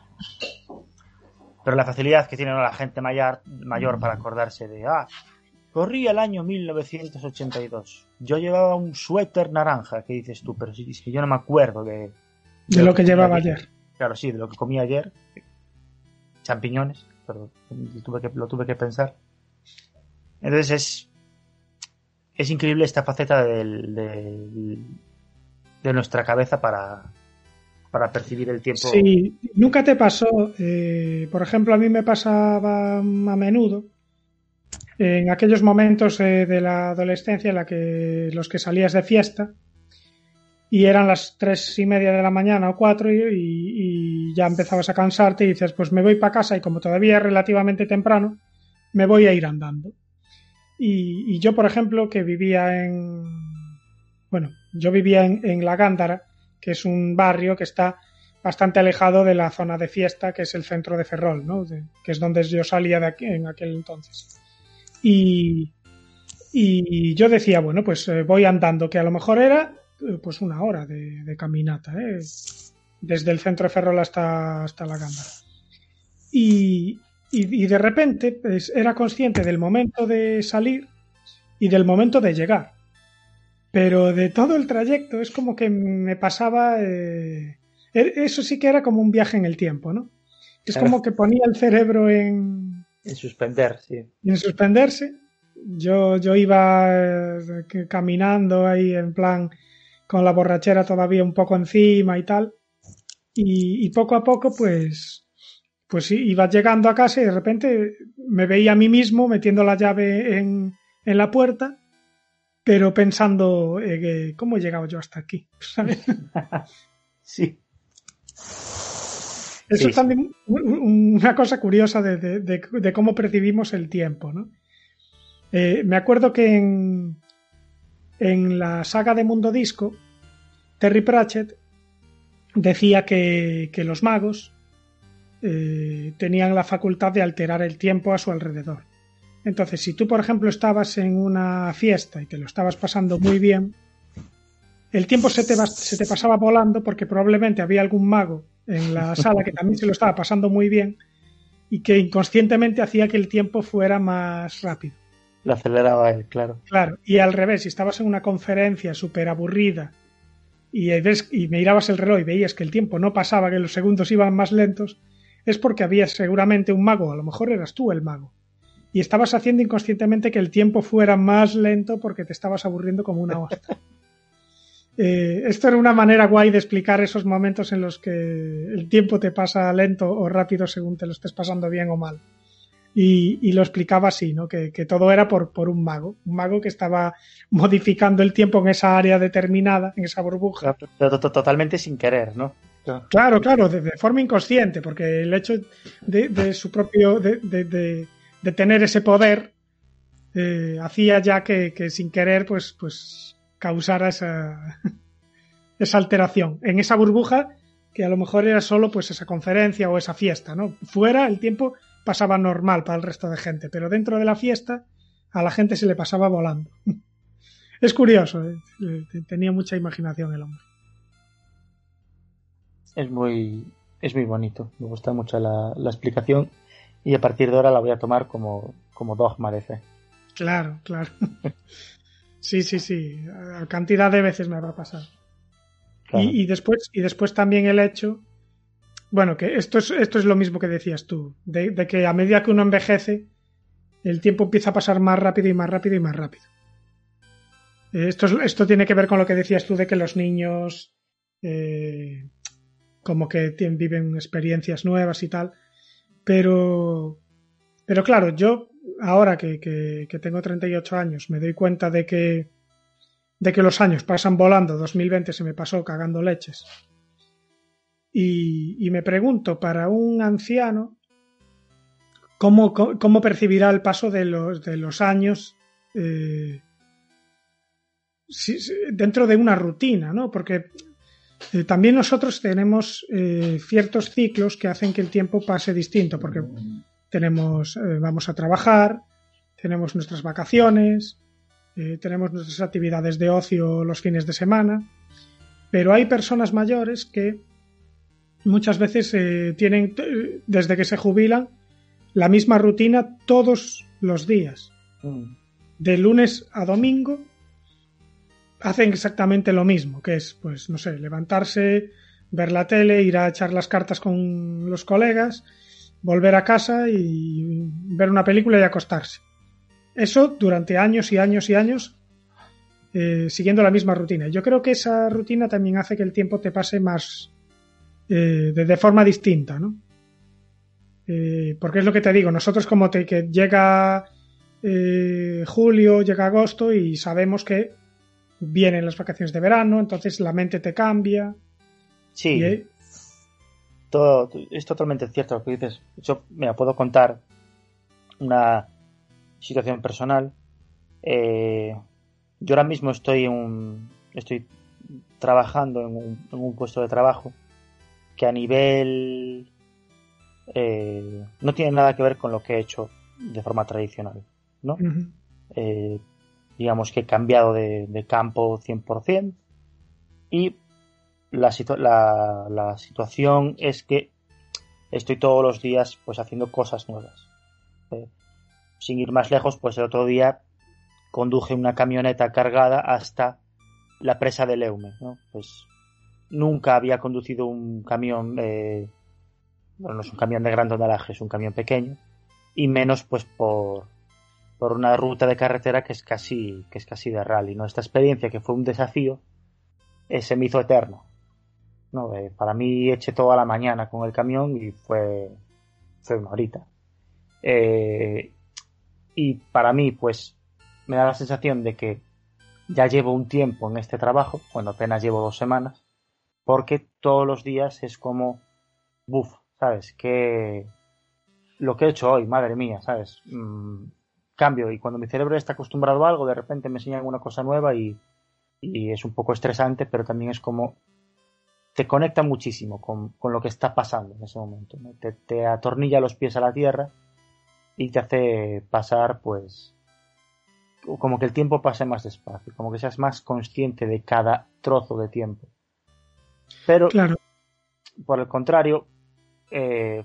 Pero la facilidad que tiene ¿no? la gente mayor, mayor para acordarse de, ah, corría el año 1982. Yo llevaba un suéter naranja, que dices tú, pero si es que yo no me acuerdo de... De lo que llevaba ayer. ayer. Claro, sí, de lo que comí ayer. Champiñones, pero lo tuve que, lo tuve que pensar. Entonces es. Es increíble esta faceta del, del- de nuestra cabeza para, para percibir el tiempo. Sí, nunca te pasó, eh, por ejemplo, a mí me pasaba a menudo en aquellos momentos eh, de la adolescencia en la que los que salías de fiesta y eran las tres y media de la mañana o cuatro y, ya empezabas a cansarte y dices, pues me voy para casa y como todavía es relativamente temprano, me voy a ir andando. Y, y yo, por ejemplo, que vivía en... Bueno, yo vivía en, en La Gándara, que es un barrio que está bastante alejado de la zona de fiesta, que es el centro de Ferrol, ¿no? Que es donde yo salía de aquí, en aquel entonces. Y, y yo decía, bueno, pues eh, voy andando, que a lo mejor era eh, pues una hora de, de caminata, ¿eh? desde el centro de Ferrol hasta, hasta la Gándara. Y, y, y de repente pues, era consciente del momento de salir y del momento de llegar. Pero de todo el trayecto es como que me pasaba... eh, e- eso sí que era como un viaje en el tiempo, ¿no? Es Claro. como que ponía el cerebro en, En suspender, sí. en suspenderse. Yo, yo iba eh, caminando ahí en plan con la borrachera todavía un poco encima y tal. Y, y poco a poco, pues, pues iba llegando a casa y de repente me veía a mí mismo metiendo la llave en, en la puerta, pero pensando, eh, ¿cómo he llegado yo hasta aquí? <laughs> ¿Sabes? Sí. Eso Sí, es también un- un- una cosa curiosa de, de- de- de cómo percibimos el tiempo, ¿no? Eh, me acuerdo que en, en la saga de Mundo Disco, Terry Pratchett decía que, que los magos eh, tenían la facultad de alterar el tiempo a su alrededor. Entonces, si tú, por ejemplo, estabas en una fiesta y te lo estabas pasando muy bien, el tiempo se te, va- se te pasaba volando porque probablemente había algún mago en la <laughs> sala que también se lo estaba pasando muy bien y que inconscientemente hacía que el tiempo fuera más rápido. Lo aceleraba él, claro. Claro, y al revés, si estabas en una conferencia súper aburrida y, ves, y mirabas el reloj y veías que el tiempo no pasaba, que los segundos iban más lentos, es porque había seguramente un mago, a lo mejor eras tú el mago, y estabas haciendo inconscientemente que el tiempo fuera más lento porque te estabas aburriendo como una ostra. <laughs> eh, esto era una manera guay de explicar esos momentos en los que el tiempo te pasa lento o rápido según te lo estés pasando bien o mal. Y, lo explicaba así, ¿no? Que, todo era por, por, un mago, un mago que estaba modificando el tiempo en esa área determinada, en esa burbuja. Pero totalmente sin querer, ¿no? Claro, claro, de, forma inconsciente, porque el hecho de, su propio, de, tener ese poder, eh, hacía ya que, sin querer, pues, pues causara esa, <laughs> esa alteración en esa burbuja que a lo mejor era solo pues esa conferencia o esa fiesta, ¿no? Fuera el tiempo pasaba normal para el resto de gente, pero dentro de la fiesta a la gente se le pasaba volando. <laughs> es curioso, ¿eh? tenía mucha imaginación el hombre. Es muy, es muy bonito, me gusta mucho la, explicación y a partir de ahora la voy a tomar como, como dogma de fe. Claro, claro. <laughs> Sí, sí, sí. Cantidad de veces me va a pasar. Y, después, y después también el hecho. Bueno, que esto es, esto es lo mismo que decías tú, de, que a medida que uno envejece, el tiempo empieza a pasar más rápido y más rápido y más rápido. Eh, esto, esto tiene que ver con lo que decías tú de que los niños eh, como que viven experiencias nuevas y tal. Pero, pero claro, yo ahora que, que, tengo 38 años, me doy cuenta de que, de que los años pasan volando. 2020 se me pasó cagando leches. Y, y me pregunto, para un anciano, ¿cómo, cómo percibirá el paso de los, de los años eh, dentro de una rutina, ¿no? Porque eh, también nosotros tenemos eh, ciertos ciclos que hacen que el tiempo pase distinto, porque tenemos, eh, vamos a trabajar, tenemos nuestras vacaciones, eh, tenemos nuestras actividades de ocio los fines de semana, pero hay personas mayores que muchas veces tienen, desde que se jubilan, la misma rutina todos los días. Mm. De lunes a domingo hacen exactamente lo mismo, que es, pues, no sé, levantarse, ver la tele, ir a echar las cartas con los colegas, volver a casa y ver una película y acostarse. Eso durante años y años y años, eh, siguiendo la misma rutina. Yo creo que esa rutina también hace que el tiempo te pase más eh, de, forma distinta, ¿no? Eh, porque es lo que te digo, nosotros como te, que llega julio, llega agosto y sabemos que vienen las vacaciones de verano, entonces la mente te cambia. Sí todo, es totalmente cierto lo que dices. Yo, me puedo contar una situación personal. Eh, yo ahora mismo estoy en un, estoy trabajando en un, puesto de trabajo que a nivel eh, no tiene nada que ver con lo que he hecho de forma tradicional, ¿no? Eh, digamos que he cambiado de, campo 100% y la, la, situación es que estoy todos los días pues haciendo cosas nuevas. Eh, sin ir más lejos, pues el otro día conduje una camioneta cargada hasta la presa de Leume, ¿no? Pues nunca había conducido un camión, eh, bueno, no es un camión de gran tonelaje, es un camión pequeño, y menos pues por, por una ruta de carretera que es casi, que es casi de rally, ¿no? Esta experiencia que fue un desafío, eh, se me hizo eterno. No, eh, para mí eché toda la mañana con el camión y fue, fue una horita. Eh, y para mí, pues, me da la sensación de que ya llevo un tiempo en este trabajo, bueno, apenas llevo dos semanas, porque todos los días es como, buf, ¿sabes? Que lo que he hecho hoy, madre mía, ¿sabes? Mm, cambio y cuando mi cerebro está acostumbrado a algo, de repente me enseñan una cosa nueva y, y es un poco estresante, pero también es como te conecta muchísimo con, lo que está pasando en ese momento. Te, atornilla los pies a la tierra y te hace pasar, pues, como que el tiempo pase más despacio, como que seas más consciente de cada trozo de tiempo. Pero, claro. por el contrario, eh,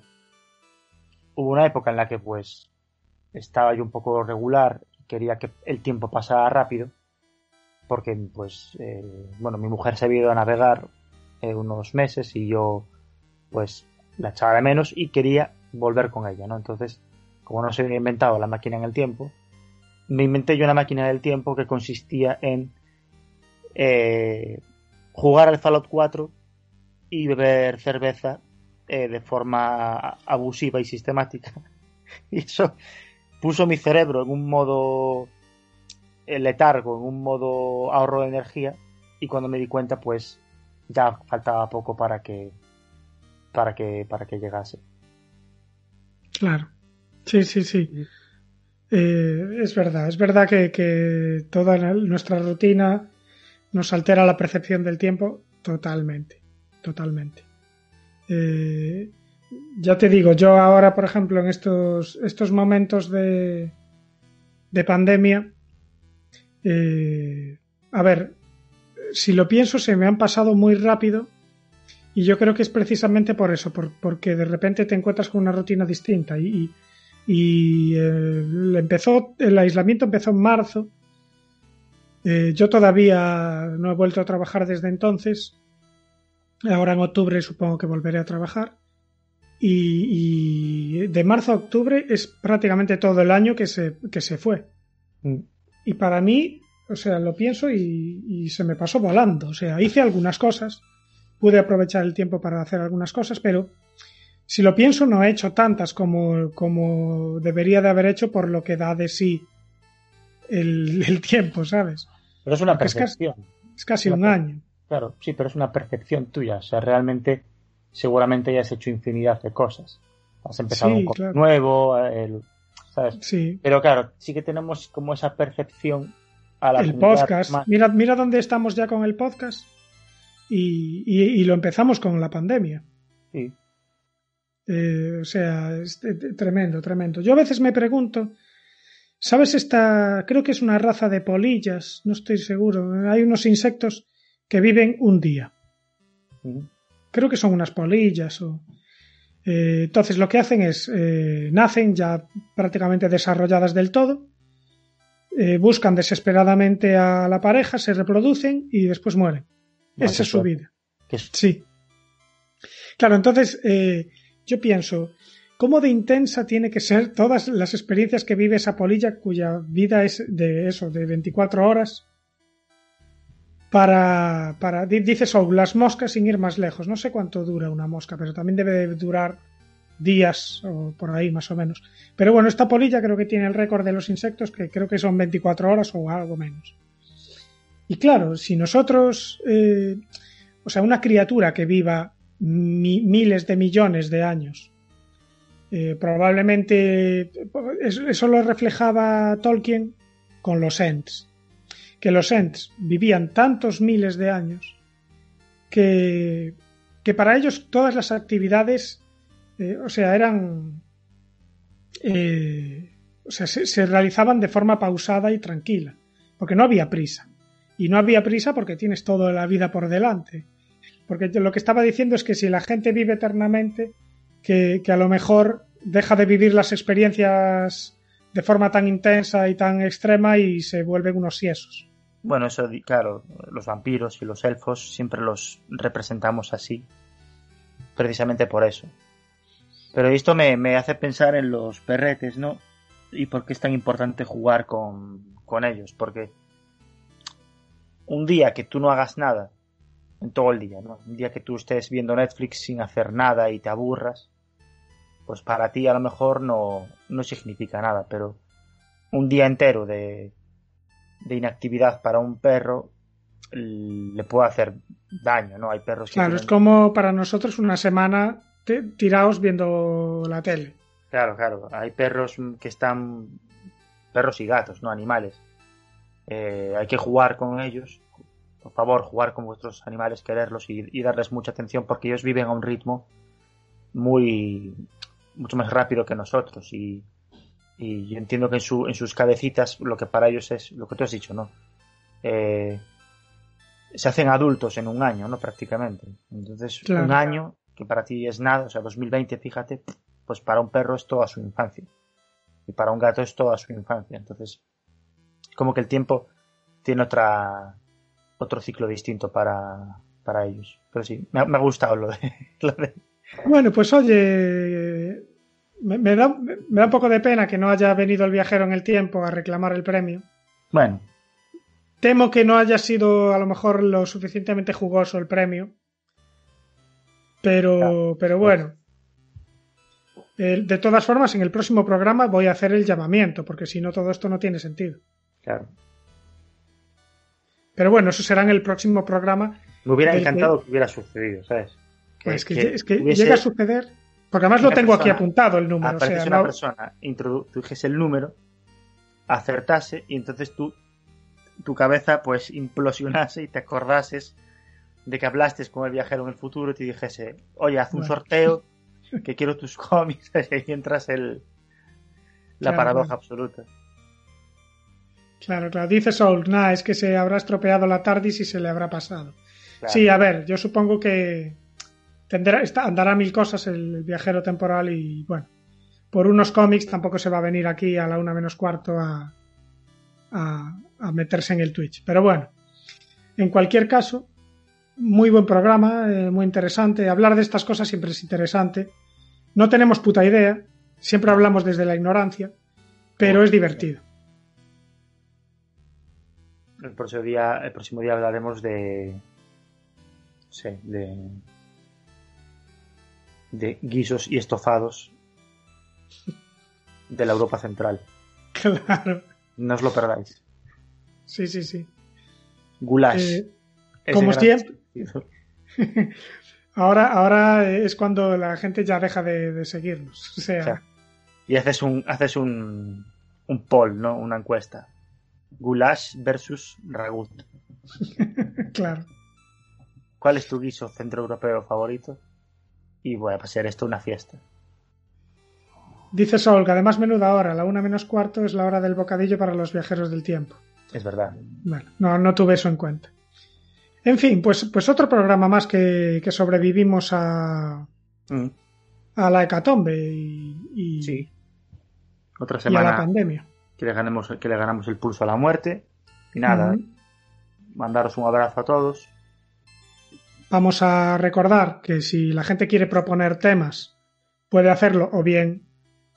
hubo una época en la que, pues, estaba yo un poco regular, quería que el tiempo pasara rápido, porque, pues, eh, bueno, mi mujer se había ido a navegar eh, unos meses y yo pues la echaba de menos y quería volver con ella, ¿no? Entonces, como no se había inventado la máquina en el tiempo, me inventé yo una máquina del tiempo que consistía en eh, jugar al Fallout 4 y beber cerveza eh, de forma abusiva y sistemática. <laughs> y eso puso mi cerebro en un modo eh, letargo, en un modo ahorro de energía y cuando me di cuenta pues ya faltaba poco para que para que para que llegase. Claro. Sí, sí, sí. Eh, es verdad, es verdad que, toda nuestra rutina nos altera la percepción del tiempo totalmente, totalmente. Eh, ya te digo, yo ahora, por ejemplo, en estos, estos momentos de, de pandemia, eh, a ver, si lo pienso, se me han pasado muy rápido y yo creo que es precisamente por eso, porque de repente te encuentras con una rutina distinta y, y, eh, empezó, el aislamiento empezó en marzo. Eh, yo todavía no he vuelto a trabajar desde entonces. Ahora en octubre supongo que volveré a trabajar. Y, de marzo a octubre es prácticamente todo el año que se, que se fue. Mm. Y para mí, o sea, lo pienso y, se me pasó volando. O sea, hice algunas cosas, pude aprovechar el tiempo para hacer algunas cosas, pero si lo pienso no he hecho tantas como, como debería de haber hecho por lo que da de sí el, <laughs> tiempo, ¿sabes? Pero es una percepción. Es casi, un año. Claro, sí, pero es una percepción tuya. O sea, realmente, seguramente ya has hecho infinidad de cosas. Has empezado un nuevo, ¿sabes? Sí. Pero claro, sí que tenemos como esa percepción el podcast. Mira, mira dónde estamos ya con el podcast. Y, lo empezamos con la pandemia. Sí. Eh, o sea, es tremendo, tremendo. Yo a veces me pregunto, ¿sabes esta? Creo que es una raza de polillas, no estoy seguro. Hay unos insectos que viven un día. Creo que son unas polillas o. Eh, entonces lo que hacen es eh, nacen ya prácticamente desarrolladas del todo eh, buscan desesperadamente a la pareja, se reproducen y después mueren. Esa es su vida. Sí. Claro, entonces yo pienso, ¿cómo de intensa tiene que ser todas las experiencias que vive esa polilla cuya vida es de eso, de 24 horas? Para, para dices, oh, las moscas sin ir más lejos. No sé cuánto dura una mosca, pero también debe durar días o por ahí más o menos. Pero bueno, esta polilla creo que tiene el récord de los insectos, que creo que son 24 horas o algo menos. Y claro, si nosotros, eh, o sea, una criatura que viva miles de millones de años, eh, probablemente eso lo reflejaba Tolkien con los Ents, que los Ents vivían tantos miles de años que, que para ellos todas las actividades eh, o sea, eran... Eh, o sea, se, realizaban de forma pausada y tranquila, porque no había prisa. Y no había prisa porque tienes toda la vida por delante. Porque lo que estaba diciendo es que si la gente vive eternamente, que, a lo mejor deja de vivir las experiencias de forma tan intensa y tan extrema y se vuelven unos siesos. Bueno, eso, claro, los vampiros y los elfos siempre los representamos así, precisamente por eso, pero esto me, hace pensar en los perretes, ¿no? Y por qué es tan importante jugar con, ellos. Porque un día que tú no hagas nada, en todo el día, ¿no? Un día que tú estés viendo Netflix sin hacer nada y te aburras, pues para ti a lo mejor no, no significa nada, pero un día entero de, de inactividad para un perro le puede hacer daño, ¿no? Hay perros que. Claro, es como para nosotros una semana tiraos viendo la tele. Claro, claro. Hay perros que están. perros y gatos, no animales. Eh, hay que jugar con ellos. Por favor, jugar con vuestros animales, quererlos y, darles mucha atención porque ellos viven a un ritmo muy. Mucho más rápido que nosotros. Y, y yo entiendo que en, su, en sus cabecitas lo que para ellos es lo que tú has dicho, ¿no? Eh, se hacen adultos en un año, ¿no? Prácticamente. Entonces, un año que para ti es nada, o sea, 2020, fíjate, pues para un perro es toda su infancia. Y para un gato es toda su infancia. Entonces, como que el tiempo tiene otra otro ciclo distinto para, para ellos. Pero sí, me, ha gustado <laughs> lo de, Bueno, pues oye, me, da, me da un poco de pena que no haya venido el viajero en el tiempo a reclamar el premio. Bueno. Temo que no haya sido a lo mejor lo suficientemente jugoso el premio. Pero, pero bueno. Eh, de todas formas, en el próximo programa voy a hacer el llamamiento, porque si no todo esto no tiene sentido. Claro. Pero bueno, eso será en el próximo programa. Me hubiera encantado que hubiera sucedido, ¿sabes? Pues es que, es que hubiese- llega a suceder. Porque además lo tengo aquí apuntado el número. O apareciese sea, una no- persona, introdujese el número, acertase y entonces tú, tu cabeza pues implosionase y te acordases de que hablaste con el viajero en el futuro y te dijese, oye, haz un Bueno. sorteo, <laughs> que quiero tus cómics, <laughs> y ahí entras el, la Claro, paradoja claro. absoluta. Claro, claro. Dice Soul, nah, es que se habrá estropeado la TARDIS y se le habrá pasado. Claro. Sí, a ver, yo supongo que andará mil cosas el, viajero temporal y bueno, por unos cómics tampoco se va a venir aquí a la una menos cuarto a, a, meterse en el Twitch. Pero bueno, en cualquier caso, muy buen programa, eh, muy interesante. Hablar de estas cosas siempre es interesante. No tenemos puta idea, siempre hablamos desde la ignorancia, pero es divertido. El próximo día, el próximo día hablaremos de. sé, de. De guisos y estofados de la Europa Central. <laughs> Claro, No os lo perdáis. sí, sí, sí. Goulash. Eh, como siempre-. <laughs> Ahora, ahora es cuando la gente ya deja de, de seguirnos. O sea, O sea, Y haces un, haces un, un poll, ¿no? Una encuesta. Goulash versus ragut. <laughs> claro. ¿Cuál es tu guiso centroeuropeo favorito? Y voy a pasar esto una fiesta. Dice Sol que además menuda hora, la una menos cuarto es la hora del bocadillo para los viajeros del tiempo. Es verdad. Bueno, no, no tuve eso en cuenta. En fin, pues, pues otro programa más que, que sobrevivimos a, Mm, a la hecatombe y, y- sí. Otra y a la semana pandemia. que le, ganemos, que le ganamos el pulso a la muerte. Y nada, mandaros un abrazo a todos. Vamos a recordar que si la gente quiere proponer temas, puede hacerlo o bien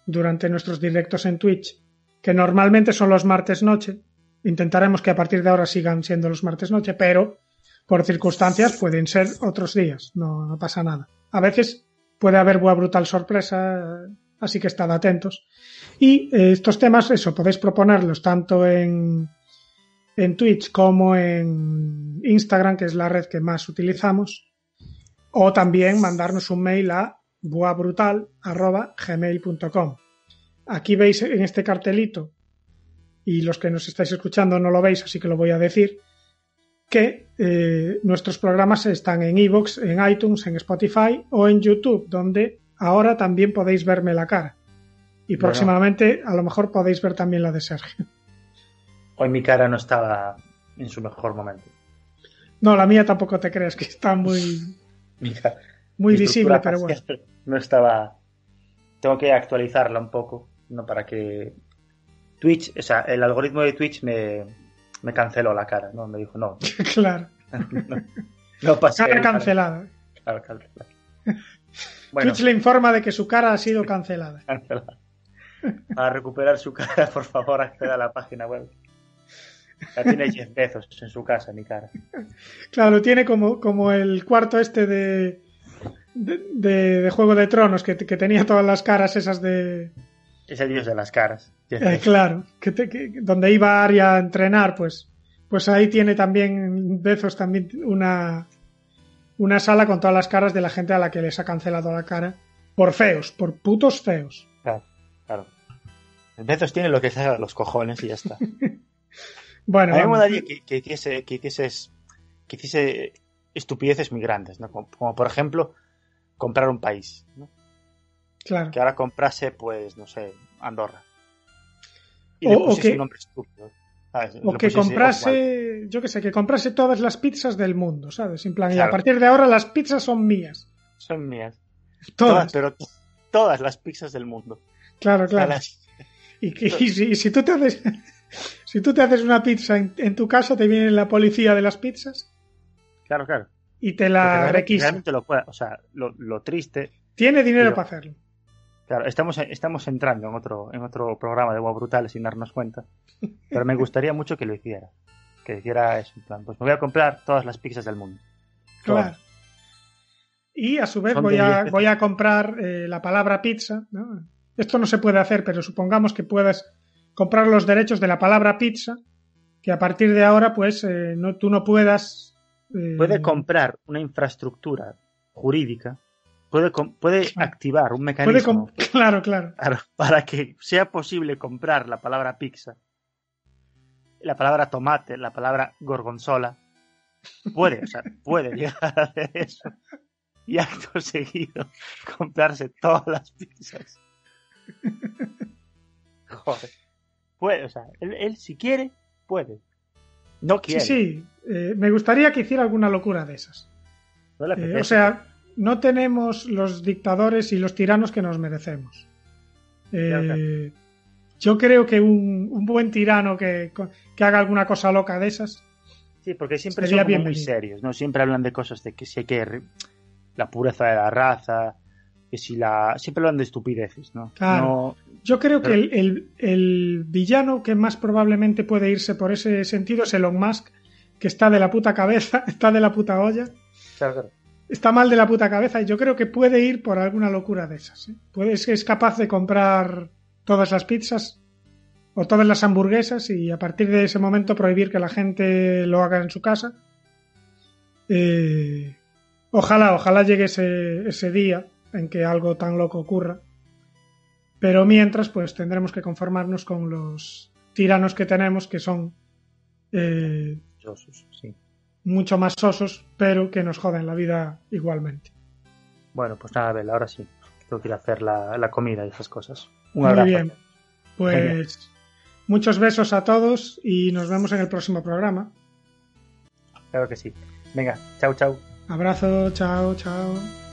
durante nuestros directos en Twitch, que normalmente son los martes noche. Intentaremos que a partir de ahora sigan siendo los martes noche, pero por circunstancias pueden ser otros días, no, no pasa nada. A veces puede haber buena brutal sorpresa, así que estad atentos. Y eh, estos temas, eso, podéis proponerlos tanto en, en Twitch como en Instagram, que es la red que más utilizamos, o también mandarnos un mail a buabrutal.gmail.com. Aquí veis en este cartelito, y los que nos estáis escuchando no lo veis, así que lo voy a decir, que eh, nuestros programas están en iVoox, en iTunes, en Spotify o en YouTube, donde ahora también podéis verme la cara. Y Bueno. próximamente a lo mejor podéis ver también la de Sergio. Hoy mi cara no estaba en su mejor momento. No, la mía tampoco te creas que está muy, <laughs> muy visible, pero bueno. No estaba. Tengo que actualizarla un poco, ¿no? Para que. Twitch, o sea, el algoritmo de Twitch me, me canceló la cara, ¿no? Me dijo, no, <laughs> claro. <laughs> no, no pasé. Cara el- cancelada. Claro, cancelada. Bueno, Twitch le informa de que su cara ha sido cancelada. cancelada. Para recuperar su cara, por favor, acceda a la página web. La tiene Jeff Bezos en su casa, mi cara. Claro, tiene como, como el cuarto este de, de, de- de Juego de Tronos, que, que tenía todas las caras esas de... Es el dios de las caras. Eh, claro, que, te- que- donde iba Arya a entrenar, pues, pues ahí tiene también Bezos también una, una sala con todas las caras de la gente a la que les ha cancelado la cara. Por feos, por putos feos. Claro, claro. Bezos tiene lo que sea los cojones y ya está. <laughs> Bueno, A mí me que, que hiciese, que, hiciese estupideces muy grandes, ¿no? Como, como, por ejemplo, comprar un país, ¿no? claro. Que ahora comprase, pues, no sé, Andorra. Y O- le o pusiese que- un nombre estúpido. ¿sabes? O que comprase, yo que sé, que comprase todas las pizzas del mundo, ¿sabes? En plan, y a partir de ahora las pizzas son mías. Son mías. Todas, Todas. pero to- todas las pizzas del mundo. Claro, claro. las- Y, que- y si, y si tú te haces, <laughs> si tú te haces una pizza en, en tu casa, te viene la policía de las pizzas Claro, claro. y te la requisa. realmente lo puede. O sea, lo, lo triste. Tiene dinero para hacerlo. Claro, estamos, estamos entrando en otro, en otro programa de Boa Brutal sin darnos cuenta. Pero me gustaría mucho que lo hiciera. que hiciera eso, en plan, pues me voy a comprar todas las pizzas del mundo. Claro. Y a su vez Son voy a, 10 voy a comprar eh, la palabra pizza. ¿no? Esto no se puede hacer, pero supongamos que puedas comprar los derechos de la palabra pizza, que a partir de ahora, pues, eh, no, tú no puedas. eh, Puede comprar una infraestructura jurídica, puede, puede activar un mecanismo <laughs> claro. Claro, para que sea posible comprar la palabra pizza, la palabra tomate, la palabra gorgonzola, puede, o sea, <laughs> puede llegar a hacer eso. Y acto seguido, comprarse todas las pizzas. <laughs> Joder. Puede, o sea, él, él si quiere, puede. No Sí, quiere. sí. eh, me gustaría que hiciera alguna locura de esas. no Eh, o sea, no tenemos los dictadores y los tiranos que nos merecemos. Eh, Yo creo que un, un buen tirano que, que haga alguna cosa loca de esas, Sí, porque siempre son muy serios, ¿no? Siempre hablan de cosas de que si hay que... La pureza de la raza, que si la... Siempre hablan de estupideces, ¿no? Claro. No- yo creo que el, el- el villano que más probablemente puede irse por ese sentido es Elon Musk, que está de la puta cabeza, <laughs> está de la puta olla, Claro, está mal de la puta cabeza y yo creo que puede ir por alguna locura de esas. ¿eh? Es capaz de comprar todas las pizzas o todas las hamburguesas y a partir de ese momento prohibir que la gente lo haga en su casa. Eh, ojalá, ojalá llegue ese, ese día en que algo tan loco ocurra. Pero mientras, pues tendremos que conformarnos con los tiranos que tenemos, que son eh, sí. mucho más sosos, pero que nos joden la vida igualmente. Bueno, pues nada, Abel, ahora sí. Tengo que ir a hacer la, la comida y esas cosas. Un Muy abrazo. bien. Pues muchos besos a todos y nos vemos en el próximo programa. Claro que sí. Venga, chao, chao. Abrazo, chao, chao.